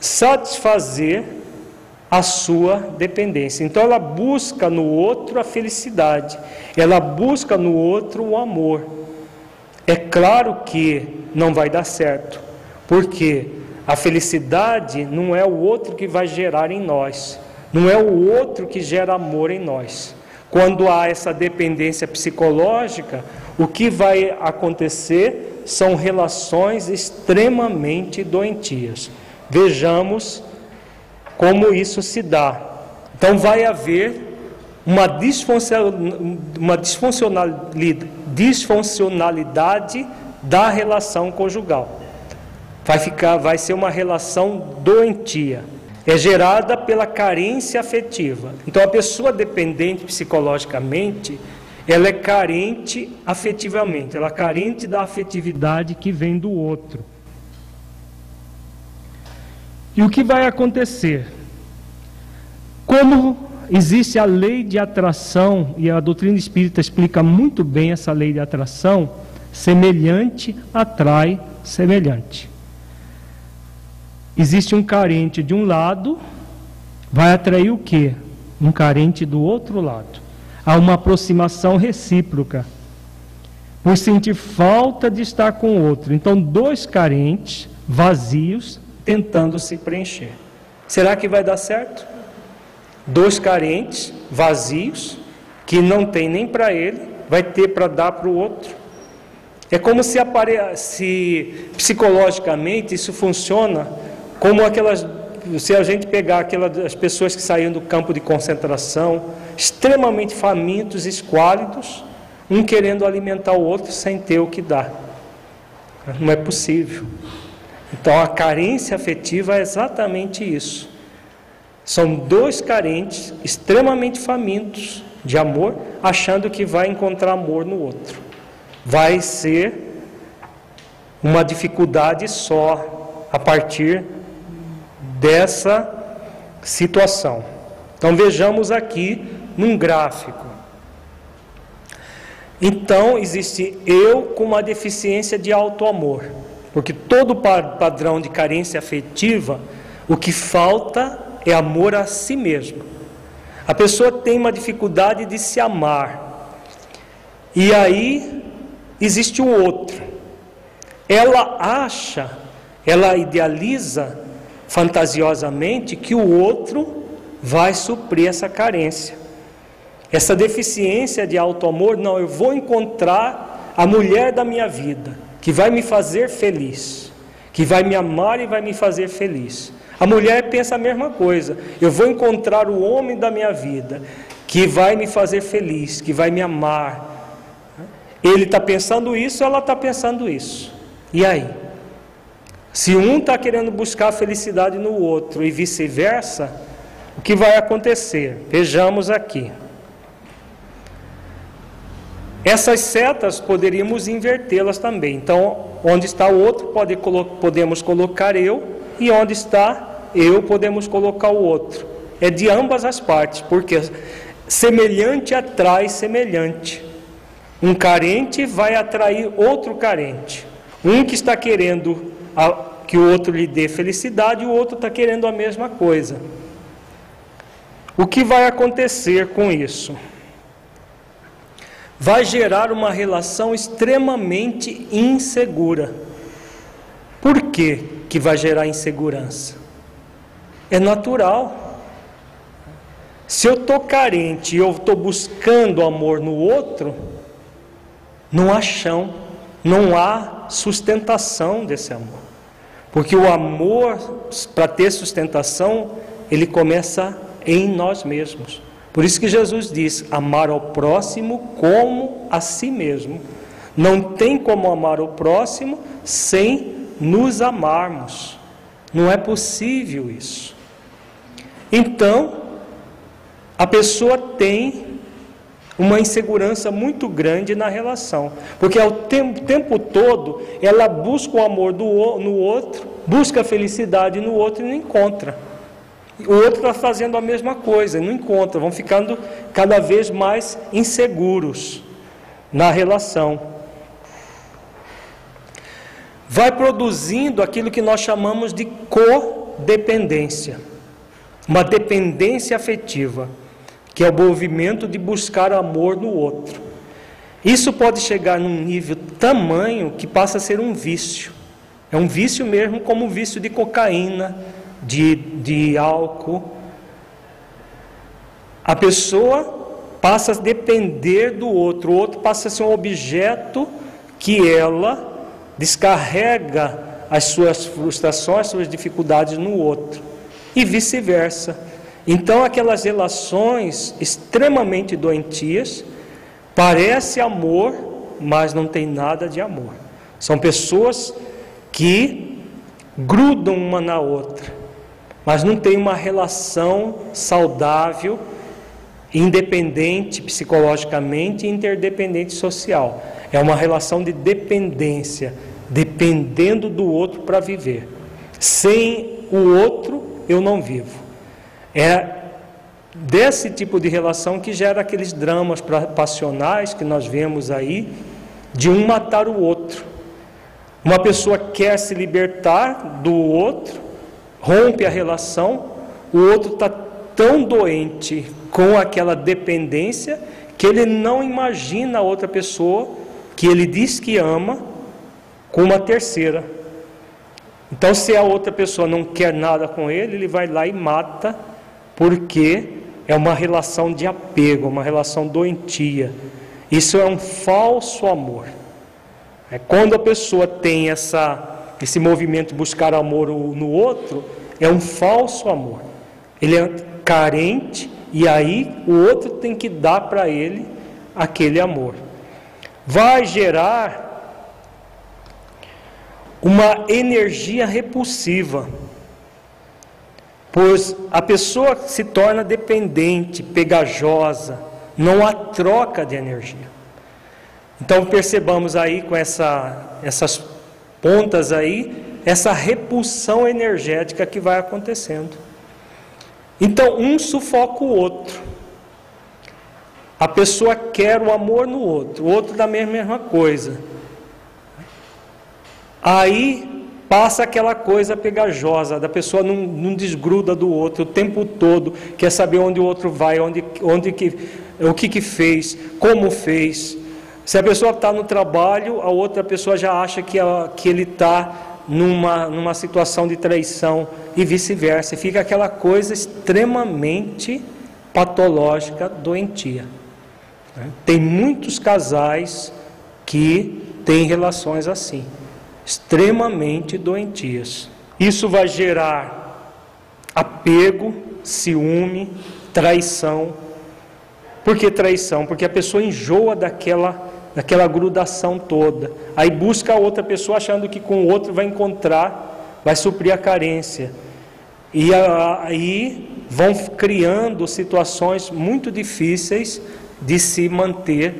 satisfazer a sua dependência. Então ela busca no outro a felicidade, ela busca no outro o amor. É claro que não vai dar certo, porque a felicidade não é o outro que vai gerar em nós, não é o outro que gera amor em nós. Quando há essa dependência psicológica, o que vai acontecer são relações extremamente doentias. Vejamos como isso se dá. Então vai haver uma, uma disfuncionalidade da relação conjugal. Vai ficar, vai ser uma relação doentia. É gerada pela carência afetiva. Então a pessoa dependente psicologicamente, ela é carente afetivamente, ela é carente da afetividade que vem do outro. E o que vai acontecer? Como existe a lei de atração, e a doutrina espírita explica muito bem essa lei de atração, semelhante atrai semelhante. Existe um carente de um lado, vai atrair o quê? Um carente do outro lado. Há uma aproximação recíproca. Por sentir falta de estar com o outro. Então, dois carentes, vazios, tentando se preencher. Será que vai dar certo? Dois carentes, vazios, que não tem nem para ele, vai ter para dar para o outro. É como se, apare... se psicologicamente isso funciona como aquelas. Se a gente pegar aquelas pessoas que saíram do campo de concentração, extremamente famintos, esquálidos, um querendo alimentar o outro sem ter o que dar. Não é possível. Então a carência afetiva é exatamente isso. São dois carentes, extremamente famintos de amor, achando que vai encontrar amor no outro. Vai ser uma dificuldade só a partir dessa situação. Então vejamos aqui num gráfico. Então existe eu com uma deficiência de alto amor, porque todo padrão de carência afetiva, o que falta é amor a si mesmo. A pessoa tem uma dificuldade de se amar. E aí existe o outro. Ela acha, ela idealiza fantasiosamente que o outro vai suprir essa carência. Essa deficiência de auto-amor, não, eu vou encontrar a mulher da minha vida, que vai me fazer feliz, que vai me amar e vai me fazer feliz. A mulher pensa a mesma coisa. Eu vou encontrar o homem da minha vida que vai me fazer feliz, que vai me amar. Ele está pensando isso, ela está pensando isso. E aí? Se um está querendo buscar felicidade no outro e vice-versa, o que vai acontecer? Vejamos aqui. Essas setas poderíamos invertê-las também. Então, onde está o outro, pode, podemos colocar eu e onde está eu, podemos colocar o outro. É de ambas as partes, porque semelhante atrai semelhante. Um carente vai atrair outro carente. Um que está querendo que o outro lhe dê felicidade, o outro está querendo a mesma coisa. O que vai acontecer com isso? Vai gerar uma relação extremamente insegura. Por que, que vai gerar insegurança? É natural. Se eu estou carente e eu estou buscando amor no outro, não há chão, não há sustentação desse amor. Porque o amor, para ter sustentação, ele começa em nós mesmos. Por isso que Jesus diz: amar ao próximo como a si mesmo. Não tem como amar o próximo sem nos amarmos. Não é possível isso. Então, a pessoa tem uma insegurança muito grande na relação, porque ao tempo, tempo todo ela busca o amor do, no outro, busca a felicidade no outro e não encontra. O outro está fazendo a mesma coisa, não encontra, vão ficando cada vez mais inseguros na relação. Vai produzindo aquilo que nós chamamos de codependência, uma dependência afetiva, que é o movimento de buscar amor no outro. Isso pode chegar num nível tamanho que passa a ser um vício. É um vício mesmo, como o vício de cocaína, de, de álcool, a pessoa passa a depender do outro, o outro passa a ser um objeto que ela descarrega as suas frustrações, as suas dificuldades no outro, e vice-versa. Então, aquelas relações extremamente doentias, parece amor, mas não tem nada de amor. São pessoas que grudam uma na outra mas não tem uma relação saudável, independente psicologicamente e interdependente social. É uma relação de dependência, dependendo do outro para viver. Sem o outro, eu não vivo. É desse tipo de relação que gera aqueles dramas passionais que nós vemos aí, de um matar o outro. Uma pessoa quer se libertar do outro, rompe a relação, o outro está tão doente com aquela dependência que ele não imagina a outra pessoa que ele diz que ama com uma terceira. Então, se a outra pessoa não quer nada com ele, ele vai lá e mata, porque é uma relação de apego, uma relação doentia. Isso é um falso amor. É quando a pessoa tem essa esse movimento de buscar amor no outro é um falso amor. Ele é carente e aí o outro tem que dar para ele aquele amor. Vai gerar uma energia repulsiva. pois a pessoa se torna dependente, pegajosa, não há troca de energia. Então percebamos aí com essa, essas pontas aí, essa repulsão energética que vai acontecendo. Então um sufoca o outro. A pessoa quer o amor no outro, o outro da mesma, coisa. Aí passa aquela coisa pegajosa, da pessoa não, não, desgruda do outro o tempo todo, quer saber onde o outro vai, onde, onde que, o que, que fez, como fez. Se a pessoa está no trabalho, a outra pessoa já acha que, que ele está numa, numa situação de traição e vice-versa. Fica aquela coisa extremamente patológica, doentia. Né? Tem muitos casais que têm relações assim extremamente doentias. Isso vai gerar apego, ciúme, traição. Por que traição? Porque a pessoa enjoa daquela, daquela grudação toda. Aí busca a outra pessoa achando que com o outro vai encontrar, vai suprir a carência. E aí vão criando situações muito difíceis de se manter,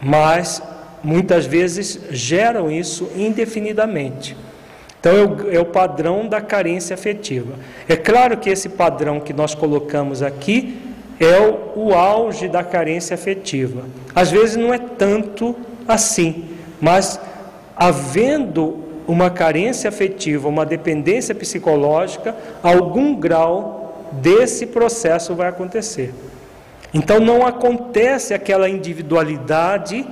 mas muitas vezes geram isso indefinidamente. Então é o, é o, padrão da carência afetiva. É claro que esse padrão que nós colocamos aqui é o, o auge da carência afetiva. Às vezes não é tanto assim, mas havendo uma carência afetiva, uma dependência psicológica, algum grau desse processo vai acontecer. Então não acontece aquela individualidade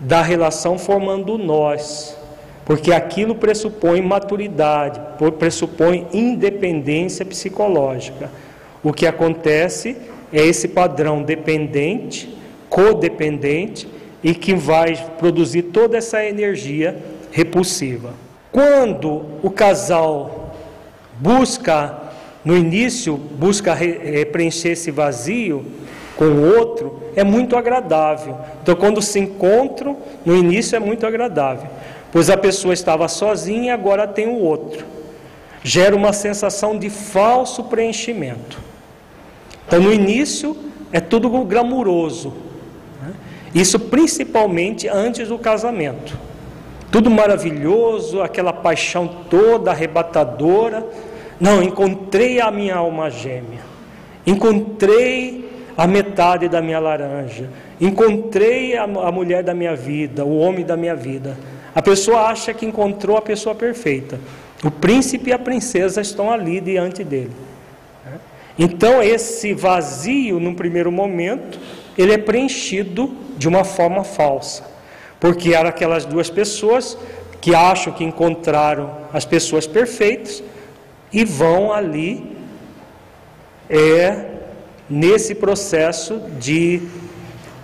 da relação formando nós, porque aquilo pressupõe maturidade, pressupõe independência psicológica. O que acontece é esse padrão dependente, codependente e que vai produzir toda essa energia repulsiva. Quando o casal busca, no início, busca preencher esse vazio, com o outro é muito agradável. Então, quando se encontram, no início é muito agradável, pois a pessoa estava sozinha e agora tem o outro. Gera uma sensação de falso preenchimento. Então, no início é tudo glamuroso. Né? Isso principalmente antes do casamento. Tudo maravilhoso, aquela paixão toda arrebatadora. Não, encontrei a minha alma gêmea. Encontrei a metade da minha laranja. Encontrei a, a mulher da minha vida, o homem da minha vida. A pessoa acha que encontrou a pessoa perfeita. O príncipe e a princesa estão ali diante dele. Então, esse vazio, num primeiro momento, ele é preenchido de uma forma falsa. Porque eram aquelas duas pessoas que acham que encontraram as pessoas perfeitas e vão ali é, nesse processo de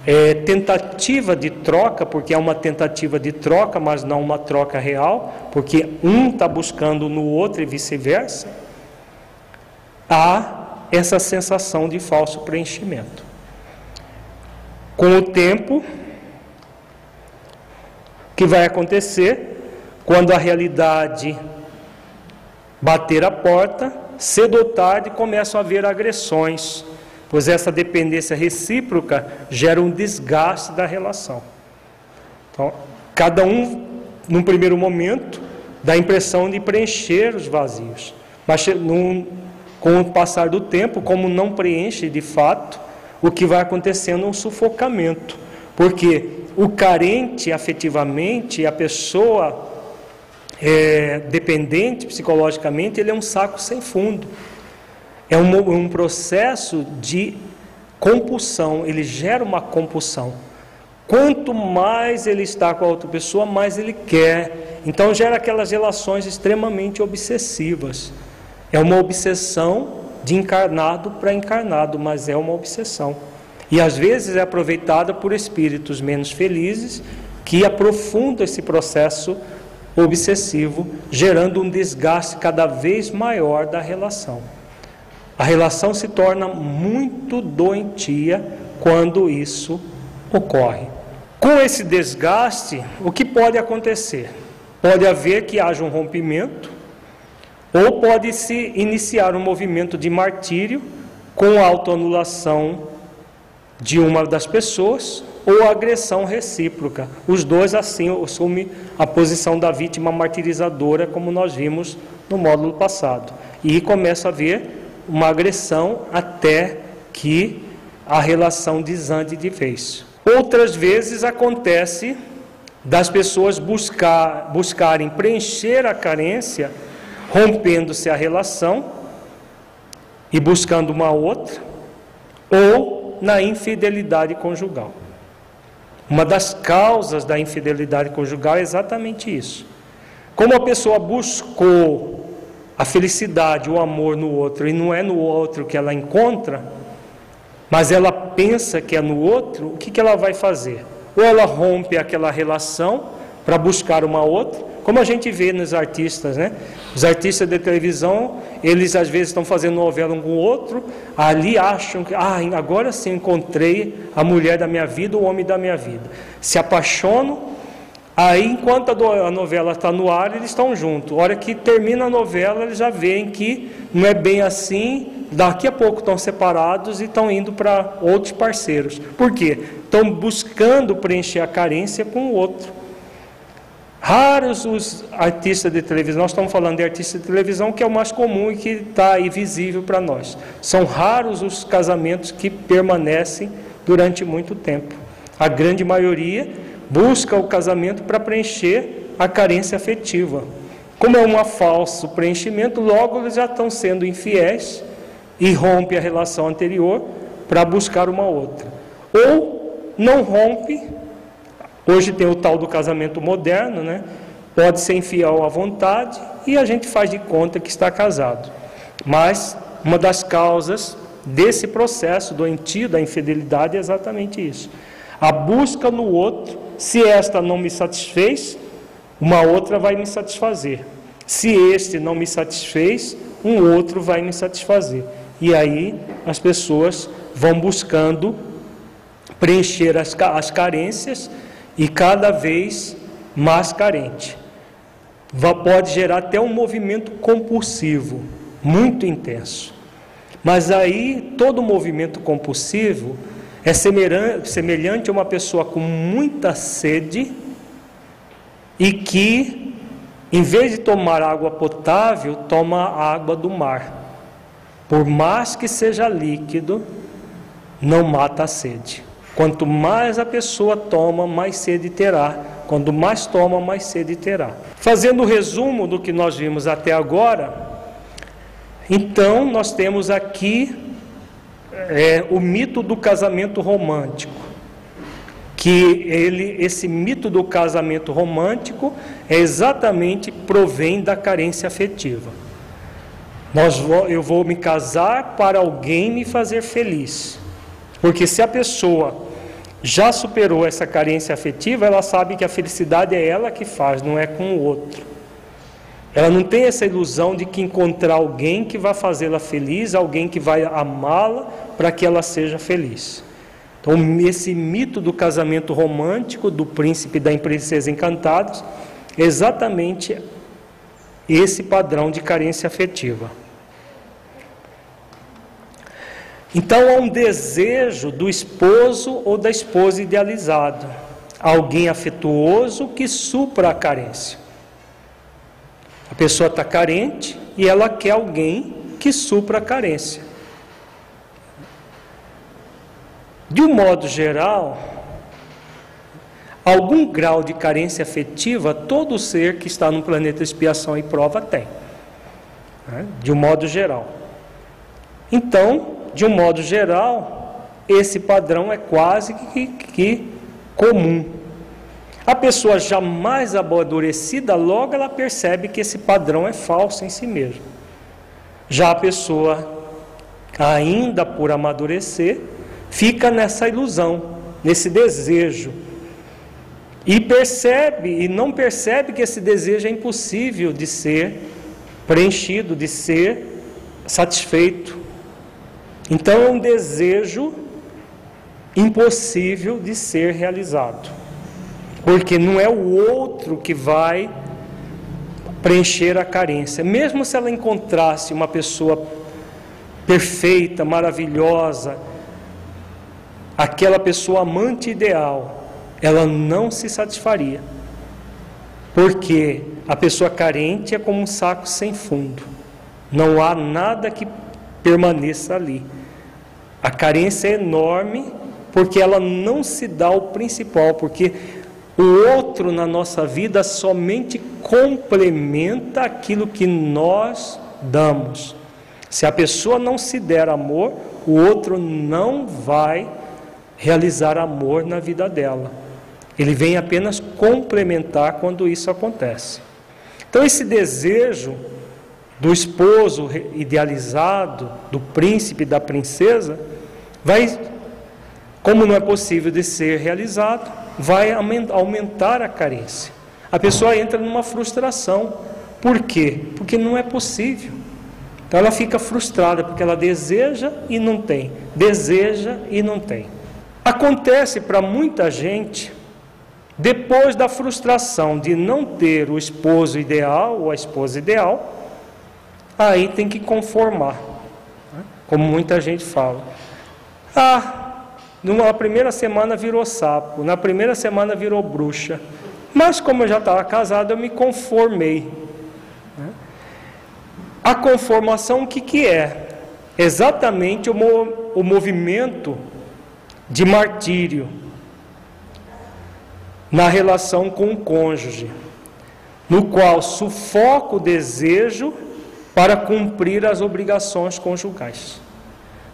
é, tentativa de troca, porque é uma tentativa de troca, mas não uma troca real, porque um está buscando no outro e vice-versa, há essa sensação de falso preenchimento. Com o tempo, que vai acontecer quando a realidade bater a porta, cedo ou tarde começam a haver agressões pois essa dependência recíproca gera um desgaste da relação. Então, cada um, num primeiro momento, dá a impressão de preencher os vazios, mas num, com o passar do tempo, como não preenche de fato, o que vai acontecendo é um sufocamento, porque o carente afetivamente, a pessoa é, dependente psicologicamente, ele é um saco sem fundo. É um, um processo de compulsão, ele gera uma compulsão. Quanto mais ele está com a outra pessoa, mais ele quer. Então gera aquelas relações extremamente obsessivas. É uma obsessão de encarnado para encarnado, mas é uma obsessão. E às vezes é aproveitada por espíritos menos felizes que aprofundam esse processo obsessivo, gerando um desgaste cada vez maior da relação. A relação se torna muito doentia quando isso ocorre. Com esse desgaste, o que pode acontecer? Pode haver que haja um rompimento, Ou pode-se iniciar um movimento de martírio com autoanulação de uma das pessoas ou agressão recíproca. Os dois assim assumem a posição da vítima martirizadora, como nós vimos no módulo passado. E começa a haver uma agressão até que a relação desande de vez. Outras vezes acontece das pessoas buscar, buscarem preencher a carência, rompendo-se a relação e buscando uma outra, ou na infidelidade conjugal. Uma das causas da infidelidade conjugal é exatamente isso. Como a pessoa buscou a felicidade, o amor no outro e não é no outro que ela encontra, mas ela pensa que é no outro, o que, que ela vai fazer? Ou ela rompe aquela relação para buscar uma outra, como a gente vê nos artistas, né? Os artistas de televisão, eles às vezes estão fazendo novela um com o outro, ali acham que, ah, agora sim encontrei a mulher da minha vida, o homem da minha vida. Se apaixonam, aí enquanto a novela está no ar, eles estão juntos. A hora que termina a novela, eles já veem que não é bem assim, daqui a pouco estão separados e estão indo para outros parceiros. Por quê? Estão buscando preencher a carência com o outro. Raros os artistas de televisão, nós estamos falando de artista de televisão, que é o mais comum e que está aí visível para nós. São raros os casamentos que permanecem durante muito tempo. A grande maioria busca o casamento para preencher a carência afetiva. Como é um falso preenchimento, logo eles já estão sendo infiéis e rompe a relação anterior para buscar uma outra. Ou não rompe Hoje tem o tal do casamento moderno, né? Pode ser infiel à vontade e a gente faz de conta que está casado. Mas uma das causas desse processo doentio da infidelidade é exatamente isso. A busca no outro, se esta não me satisfez, uma outra vai me satisfazer. Se este não me satisfez, um outro vai me satisfazer. E aí as pessoas vão buscando preencher as, as carências e cada vez mais carente. Pode gerar até um movimento compulsivo, muito intenso. Mas aí, todo movimento compulsivo é semelhante a uma pessoa com muita sede e que, em vez de tomar água potável, toma água do mar. Por mais que seja líquido, não mata a sede. Quanto mais a pessoa toma, mais sede terá. Quanto mais toma, mais sede terá. Fazendo o resumo do que nós vimos até agora, então nós temos aqui é, o mito do casamento romântico. Que ele, esse mito do casamento romântico é exatamente provém da carência afetiva. Nós, eu vou me casar para alguém me fazer feliz. Porque se a pessoa já superou essa carência afetiva, ela sabe que a felicidade é ela que faz, não é com o outro. Ela não tem essa ilusão de que encontrar alguém que vai fazê-la feliz, alguém que vai amá-la para que ela seja feliz. Então, esse mito do casamento romântico, do príncipe e da princesa encantados, é exatamente esse padrão de carência afetiva. Então há um desejo do esposo ou da esposa idealizado, alguém afetuoso que supra a carência. A pessoa está carente e ela quer alguém que supra a carência. De um modo geral, algum grau de carência afetiva todo ser que está no planeta expiação e prova tem. Né? De um modo geral. Então, de um modo geral, esse padrão é quase que, que comum. A pessoa jamais amadurecida, logo ela percebe que esse padrão é falso em si mesmo. Já a pessoa, ainda por amadurecer, fica nessa ilusão, nesse desejo. E percebe, e não percebe que esse desejo é impossível de ser preenchido, de ser satisfeito. Então é um desejo impossível de ser realizado. Porque não é o outro que vai preencher a carência. Mesmo se ela encontrasse uma pessoa perfeita, maravilhosa, aquela pessoa amante ideal, ela não se satisfaria. Porque a pessoa carente é como um saco sem fundo. Não há nada que permaneça ali. A carência é enorme porque ela não se dá o principal, porque o outro na nossa vida somente complementa aquilo que nós damos. Se a pessoa não se der amor, o outro não vai realizar amor na vida dela. Ele vem apenas complementar quando isso acontece. Então, esse desejo do esposo idealizado, do príncipe, da princesa, vai, como não é possível de ser realizado, vai aumentar a carência. A pessoa entra numa frustração. Por quê? Porque não é possível. Então ela fica frustrada porque ela deseja e não tem, deseja e não tem. Acontece para muita gente, depois da frustração de não ter o esposo ideal ou a esposa ideal, aí tem que conformar, né? como muita gente fala. Ah, numa primeira semana virou sapo, na primeira semana virou bruxa. Mas como eu já estava casado, eu me conformei. A conformação o que, que é? Exatamente o, o movimento de martírio na relação com o cônjuge, no qual sufoca o desejo para cumprir as obrigações conjugais.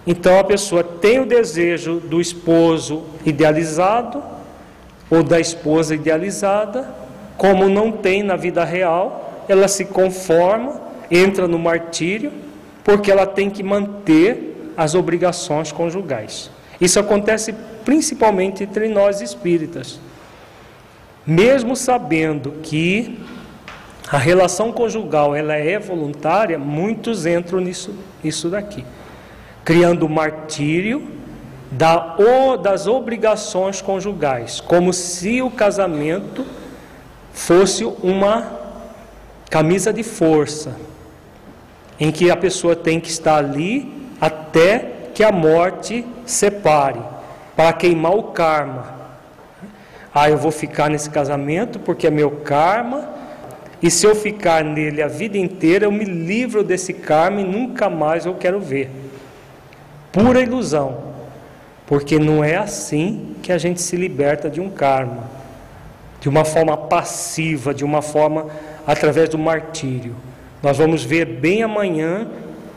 Então a pessoa tem o desejo do esposo idealizado ou da esposa idealizada, como não tem na vida real, ela se conforma, entra no martírio, porque ela tem que manter as obrigações conjugais. Isso acontece principalmente entre nós espíritas. Mesmo sabendo que a relação conjugal ela é voluntária, muitos entram nisso, nisso daqui criando martírio da, o, das obrigações conjugais, como se o casamento fosse uma camisa de força, em que a pessoa tem que estar ali até que a morte separe, para queimar o karma. Ah, eu vou ficar nesse casamento porque é meu karma, e se eu ficar nele a vida inteira, eu me livro desse karma e nunca mais eu quero ver pura ilusão, porque não é assim que a gente se liberta de um karma, de uma forma passiva, de uma forma através do martírio. Nós vamos ver bem amanhã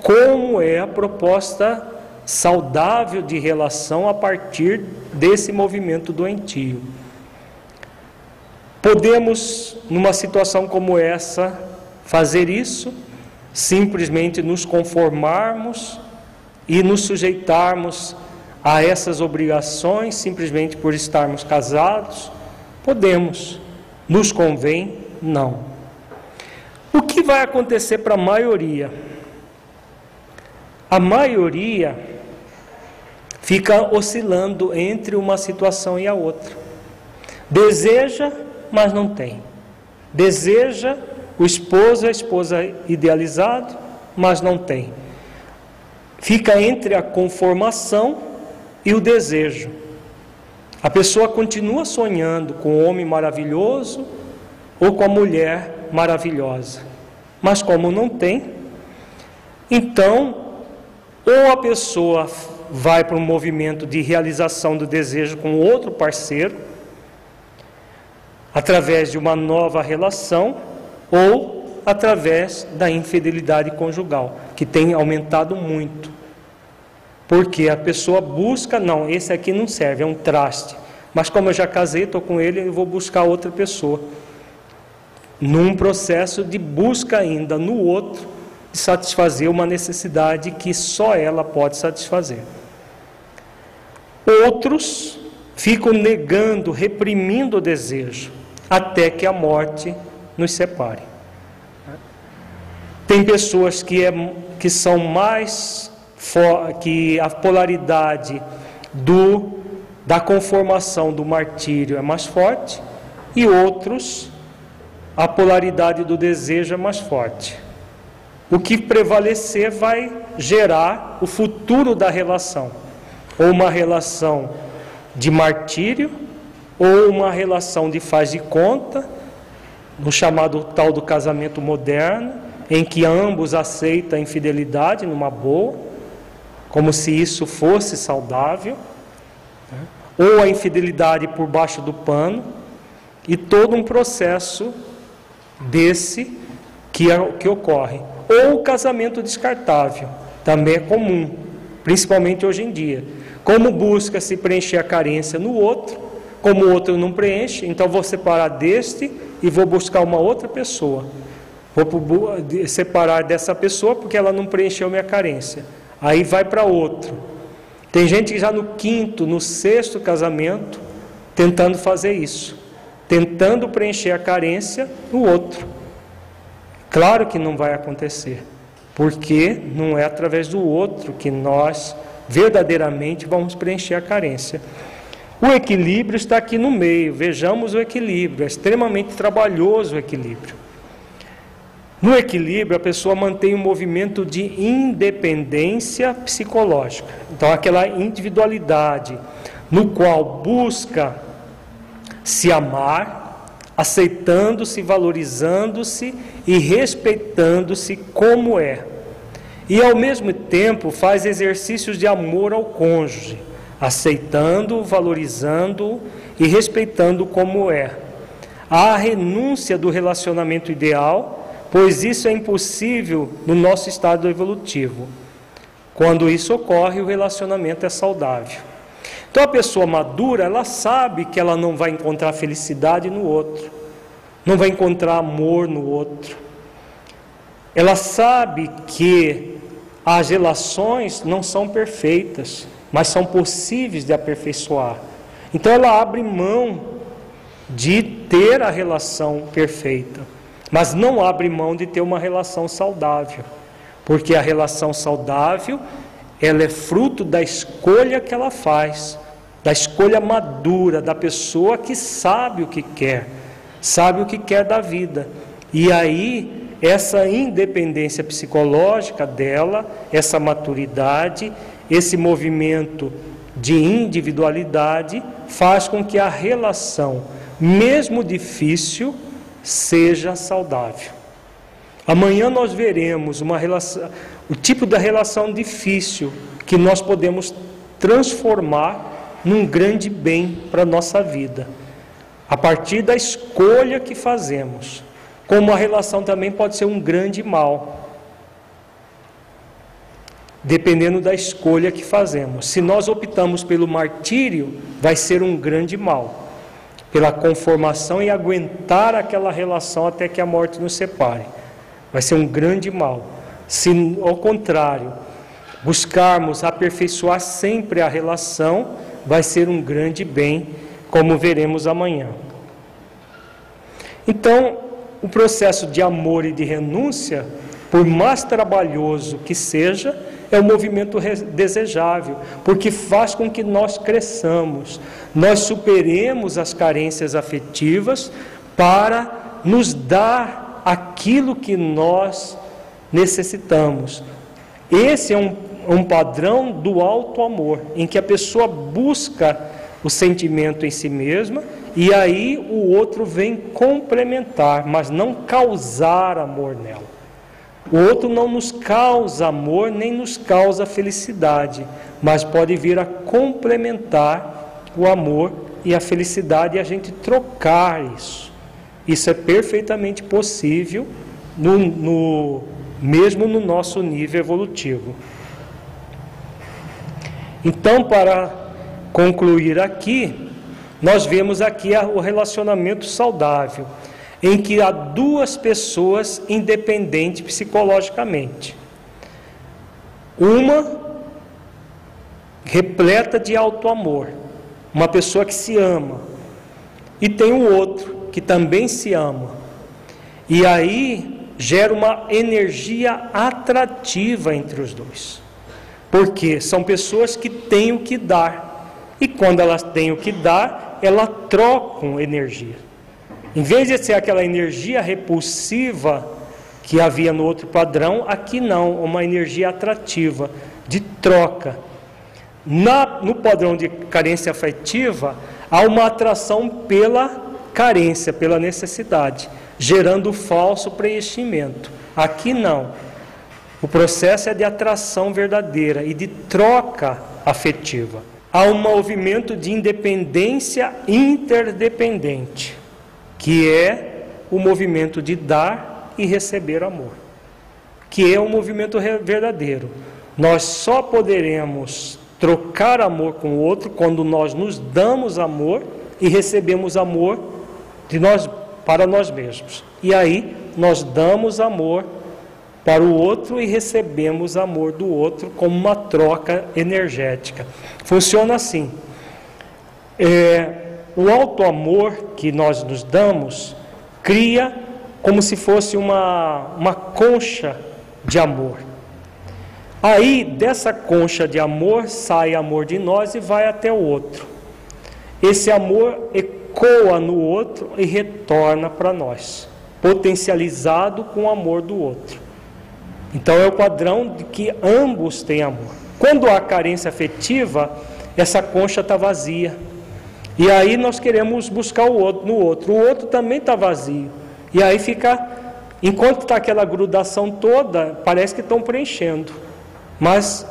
como é a proposta saudável de relação a partir desse movimento doentio. Podemos, numa situação como essa, fazer isso, simplesmente nos conformarmos e nos sujeitarmos a essas obrigações simplesmente por estarmos casados? Podemos. Nos convém? Não. O que vai acontecer para a maioria? A maioria fica oscilando entre uma situação e a outra. Deseja, mas não tem. Deseja o esposo, a esposa idealizado, mas não tem fica entre a conformação e o desejo. A pessoa continua sonhando com o homem maravilhoso ou com a mulher maravilhosa, mas como não tem, então ou a pessoa vai para um movimento de realização do desejo com outro parceiro, através de uma nova relação, ou através da infidelidade conjugal, que tem aumentado muito. Porque a pessoa busca, não, esse aqui não serve, é um traste. Mas como eu já casei, estou com ele, eu vou buscar outra pessoa. Num processo de busca ainda no outro, de satisfazer uma necessidade que só ela pode satisfazer. Outros ficam negando, reprimindo o desejo, até que a morte nos separe. Tem pessoas que, é, que são mais que a polaridade do da conformação do martírio é mais forte e outros a polaridade do desejo é mais forte. O que prevalecer vai gerar o futuro da relação, ou uma relação de martírio, ou uma relação de faz de conta, no chamado tal do casamento moderno, em que ambos aceitam a infidelidade numa boa, como se isso fosse saudável, né? ou a infidelidade por baixo do pano, e todo um processo desse que, é, que ocorre. Ou o casamento descartável, também é comum, principalmente hoje em dia. Como busca se preencher a carência no outro, como o outro não preenche, então vou separar deste e vou buscar uma outra pessoa. Vou separar dessa pessoa porque ela não preencheu minha carência. Aí vai para outro. Tem gente que já no quinto, no sexto casamento, tentando fazer isso, tentando preencher a carência no outro. Claro que não vai acontecer, porque não é através do outro que nós verdadeiramente vamos preencher a carência. O equilíbrio está aqui no meio, vejamos o equilíbrio, é extremamente trabalhoso o equilíbrio. No equilíbrio, a pessoa mantém um movimento de independência psicológica. Então, aquela individualidade no qual busca se amar, aceitando-se, valorizando-se e respeitando-se como é. E ao mesmo tempo faz exercícios de amor ao cônjuge, aceitando, valorizando e respeitando como é. Há a renúncia do relacionamento ideal pois isso é impossível no nosso estado evolutivo. Quando isso ocorre, o relacionamento é saudável. Então a pessoa madura, ela sabe que ela não vai encontrar felicidade no outro, não vai encontrar amor no outro. Ela sabe que as relações não são perfeitas, mas são possíveis de aperfeiçoar. Então ela abre mão de ter a relação perfeita mas não abre mão de ter uma relação saudável, porque a relação saudável ela é fruto da escolha que ela faz, da escolha madura da pessoa que sabe o que quer, sabe o que quer da vida. E aí essa independência psicológica dela, essa maturidade, esse movimento de individualidade faz com que a relação, mesmo difícil, seja saudável. Amanhã nós veremos uma relação, o tipo da relação difícil que nós podemos transformar num grande bem para a nossa vida, a partir da escolha que fazemos. Como a relação também pode ser um grande mal, dependendo da escolha que fazemos. Se nós optamos pelo martírio, vai ser um grande mal pela conformação e aguentar aquela relação até que a morte nos separe. Vai ser um grande mal. Se, ao contrário, buscarmos aperfeiçoar sempre a relação, vai ser um grande bem, como veremos amanhã. Então, o processo de amor e de renúncia, por mais trabalhoso que seja, é um movimento desejável, porque faz com que nós cresçamos, nós superemos as carências afetivas para nos dar aquilo que nós necessitamos. Esse é um, um padrão do alto amor, em que a pessoa busca o sentimento em si mesma e aí o outro vem complementar, mas não causar amor nela. O outro não nos causa amor nem nos causa felicidade, mas pode vir a complementar o amor e a felicidade e a gente trocar isso. Isso é perfeitamente possível, no, no, mesmo no nosso nível evolutivo. Então, para concluir aqui, nós vemos aqui o relacionamento saudável em que há duas pessoas independentes psicologicamente. Uma repleta de alto amor, uma pessoa que se ama, e tem o outro que também se ama. E aí gera uma energia atrativa entre os dois. Porque são pessoas que têm o que dar. E quando elas têm o que dar, elas trocam energia. Em vez de ser aquela energia repulsiva que havia no outro padrão, aqui não, uma energia atrativa, de troca. Na, no padrão de carência afetiva, há uma atração pela carência, pela necessidade, gerando falso preenchimento. Aqui não. O processo é de atração verdadeira e de troca afetiva. Há um movimento de independência interdependente, que é o movimento de dar e receber amor, que é um movimento verdadeiro. Nós só poderemos trocar amor com o outro quando nós nos damos amor e recebemos amor de nós para nós mesmos. E aí nós damos amor para o outro e recebemos amor do outro como uma troca energética. Funciona assim. É, o alto amor que nós nos damos cria como se fosse uma, uma concha de amor. Aí, dessa concha de amor, sai amor de nós e vai até o outro. Esse amor ecoa no outro e retorna para nós, potencializado com o amor do outro. Então é o padrão de que ambos têm amor. Quando há carência afetiva, essa concha está vazia. E aí nós queremos buscar o outro no outro. O outro também está vazio. E aí fica, enquanto está aquela grudação toda, parece que estão preenchendo. Mas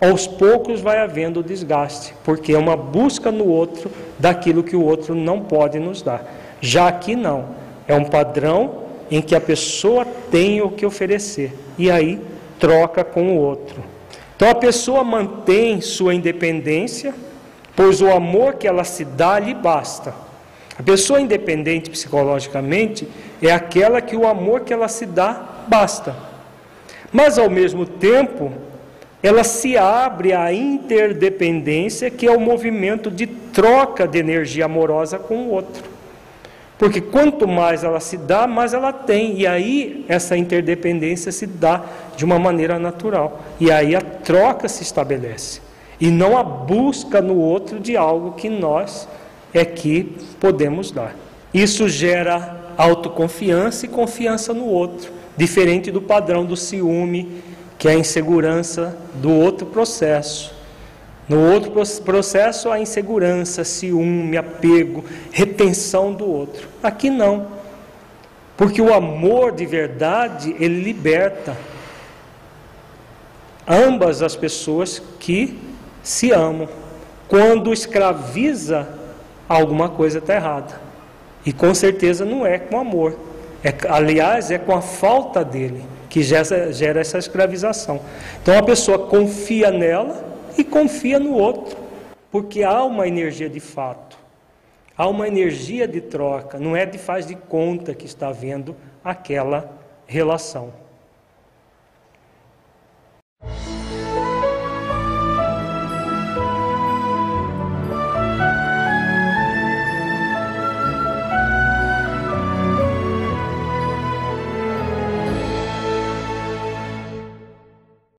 aos poucos vai havendo desgaste, porque é uma busca no outro daquilo que o outro não pode nos dar. Já aqui não. É um padrão em que a pessoa tem o que oferecer e aí troca com o outro. Então a pessoa mantém sua independência, pois o amor que ela se dá lhe basta. A pessoa independente psicologicamente é aquela que o amor que ela se dá basta. Mas ao mesmo tempo, ela se abre à interdependência, que é o movimento de troca de energia amorosa com o outro. Porque quanto mais ela se dá, mais ela tem. E aí essa interdependência se dá de uma maneira natural. E aí a troca se estabelece. E não a busca no outro de algo que nós é que podemos dar. Isso gera autoconfiança e confiança no outro, diferente do padrão do ciúme, que é a insegurança do outro processo. No outro processo, a insegurança, ciúme, apego, retenção do outro. Aqui não. Porque o amor de verdade, ele liberta ambas as pessoas que se amam. Quando escraviza, alguma coisa está errada. E com certeza não é com amor. É, aliás, é com a falta dele que gera, gera essa escravização. Então a pessoa confia nela e confia no outro, porque há uma energia de fato, há uma energia de troca, não é de faz de conta que está havendo aquela relação.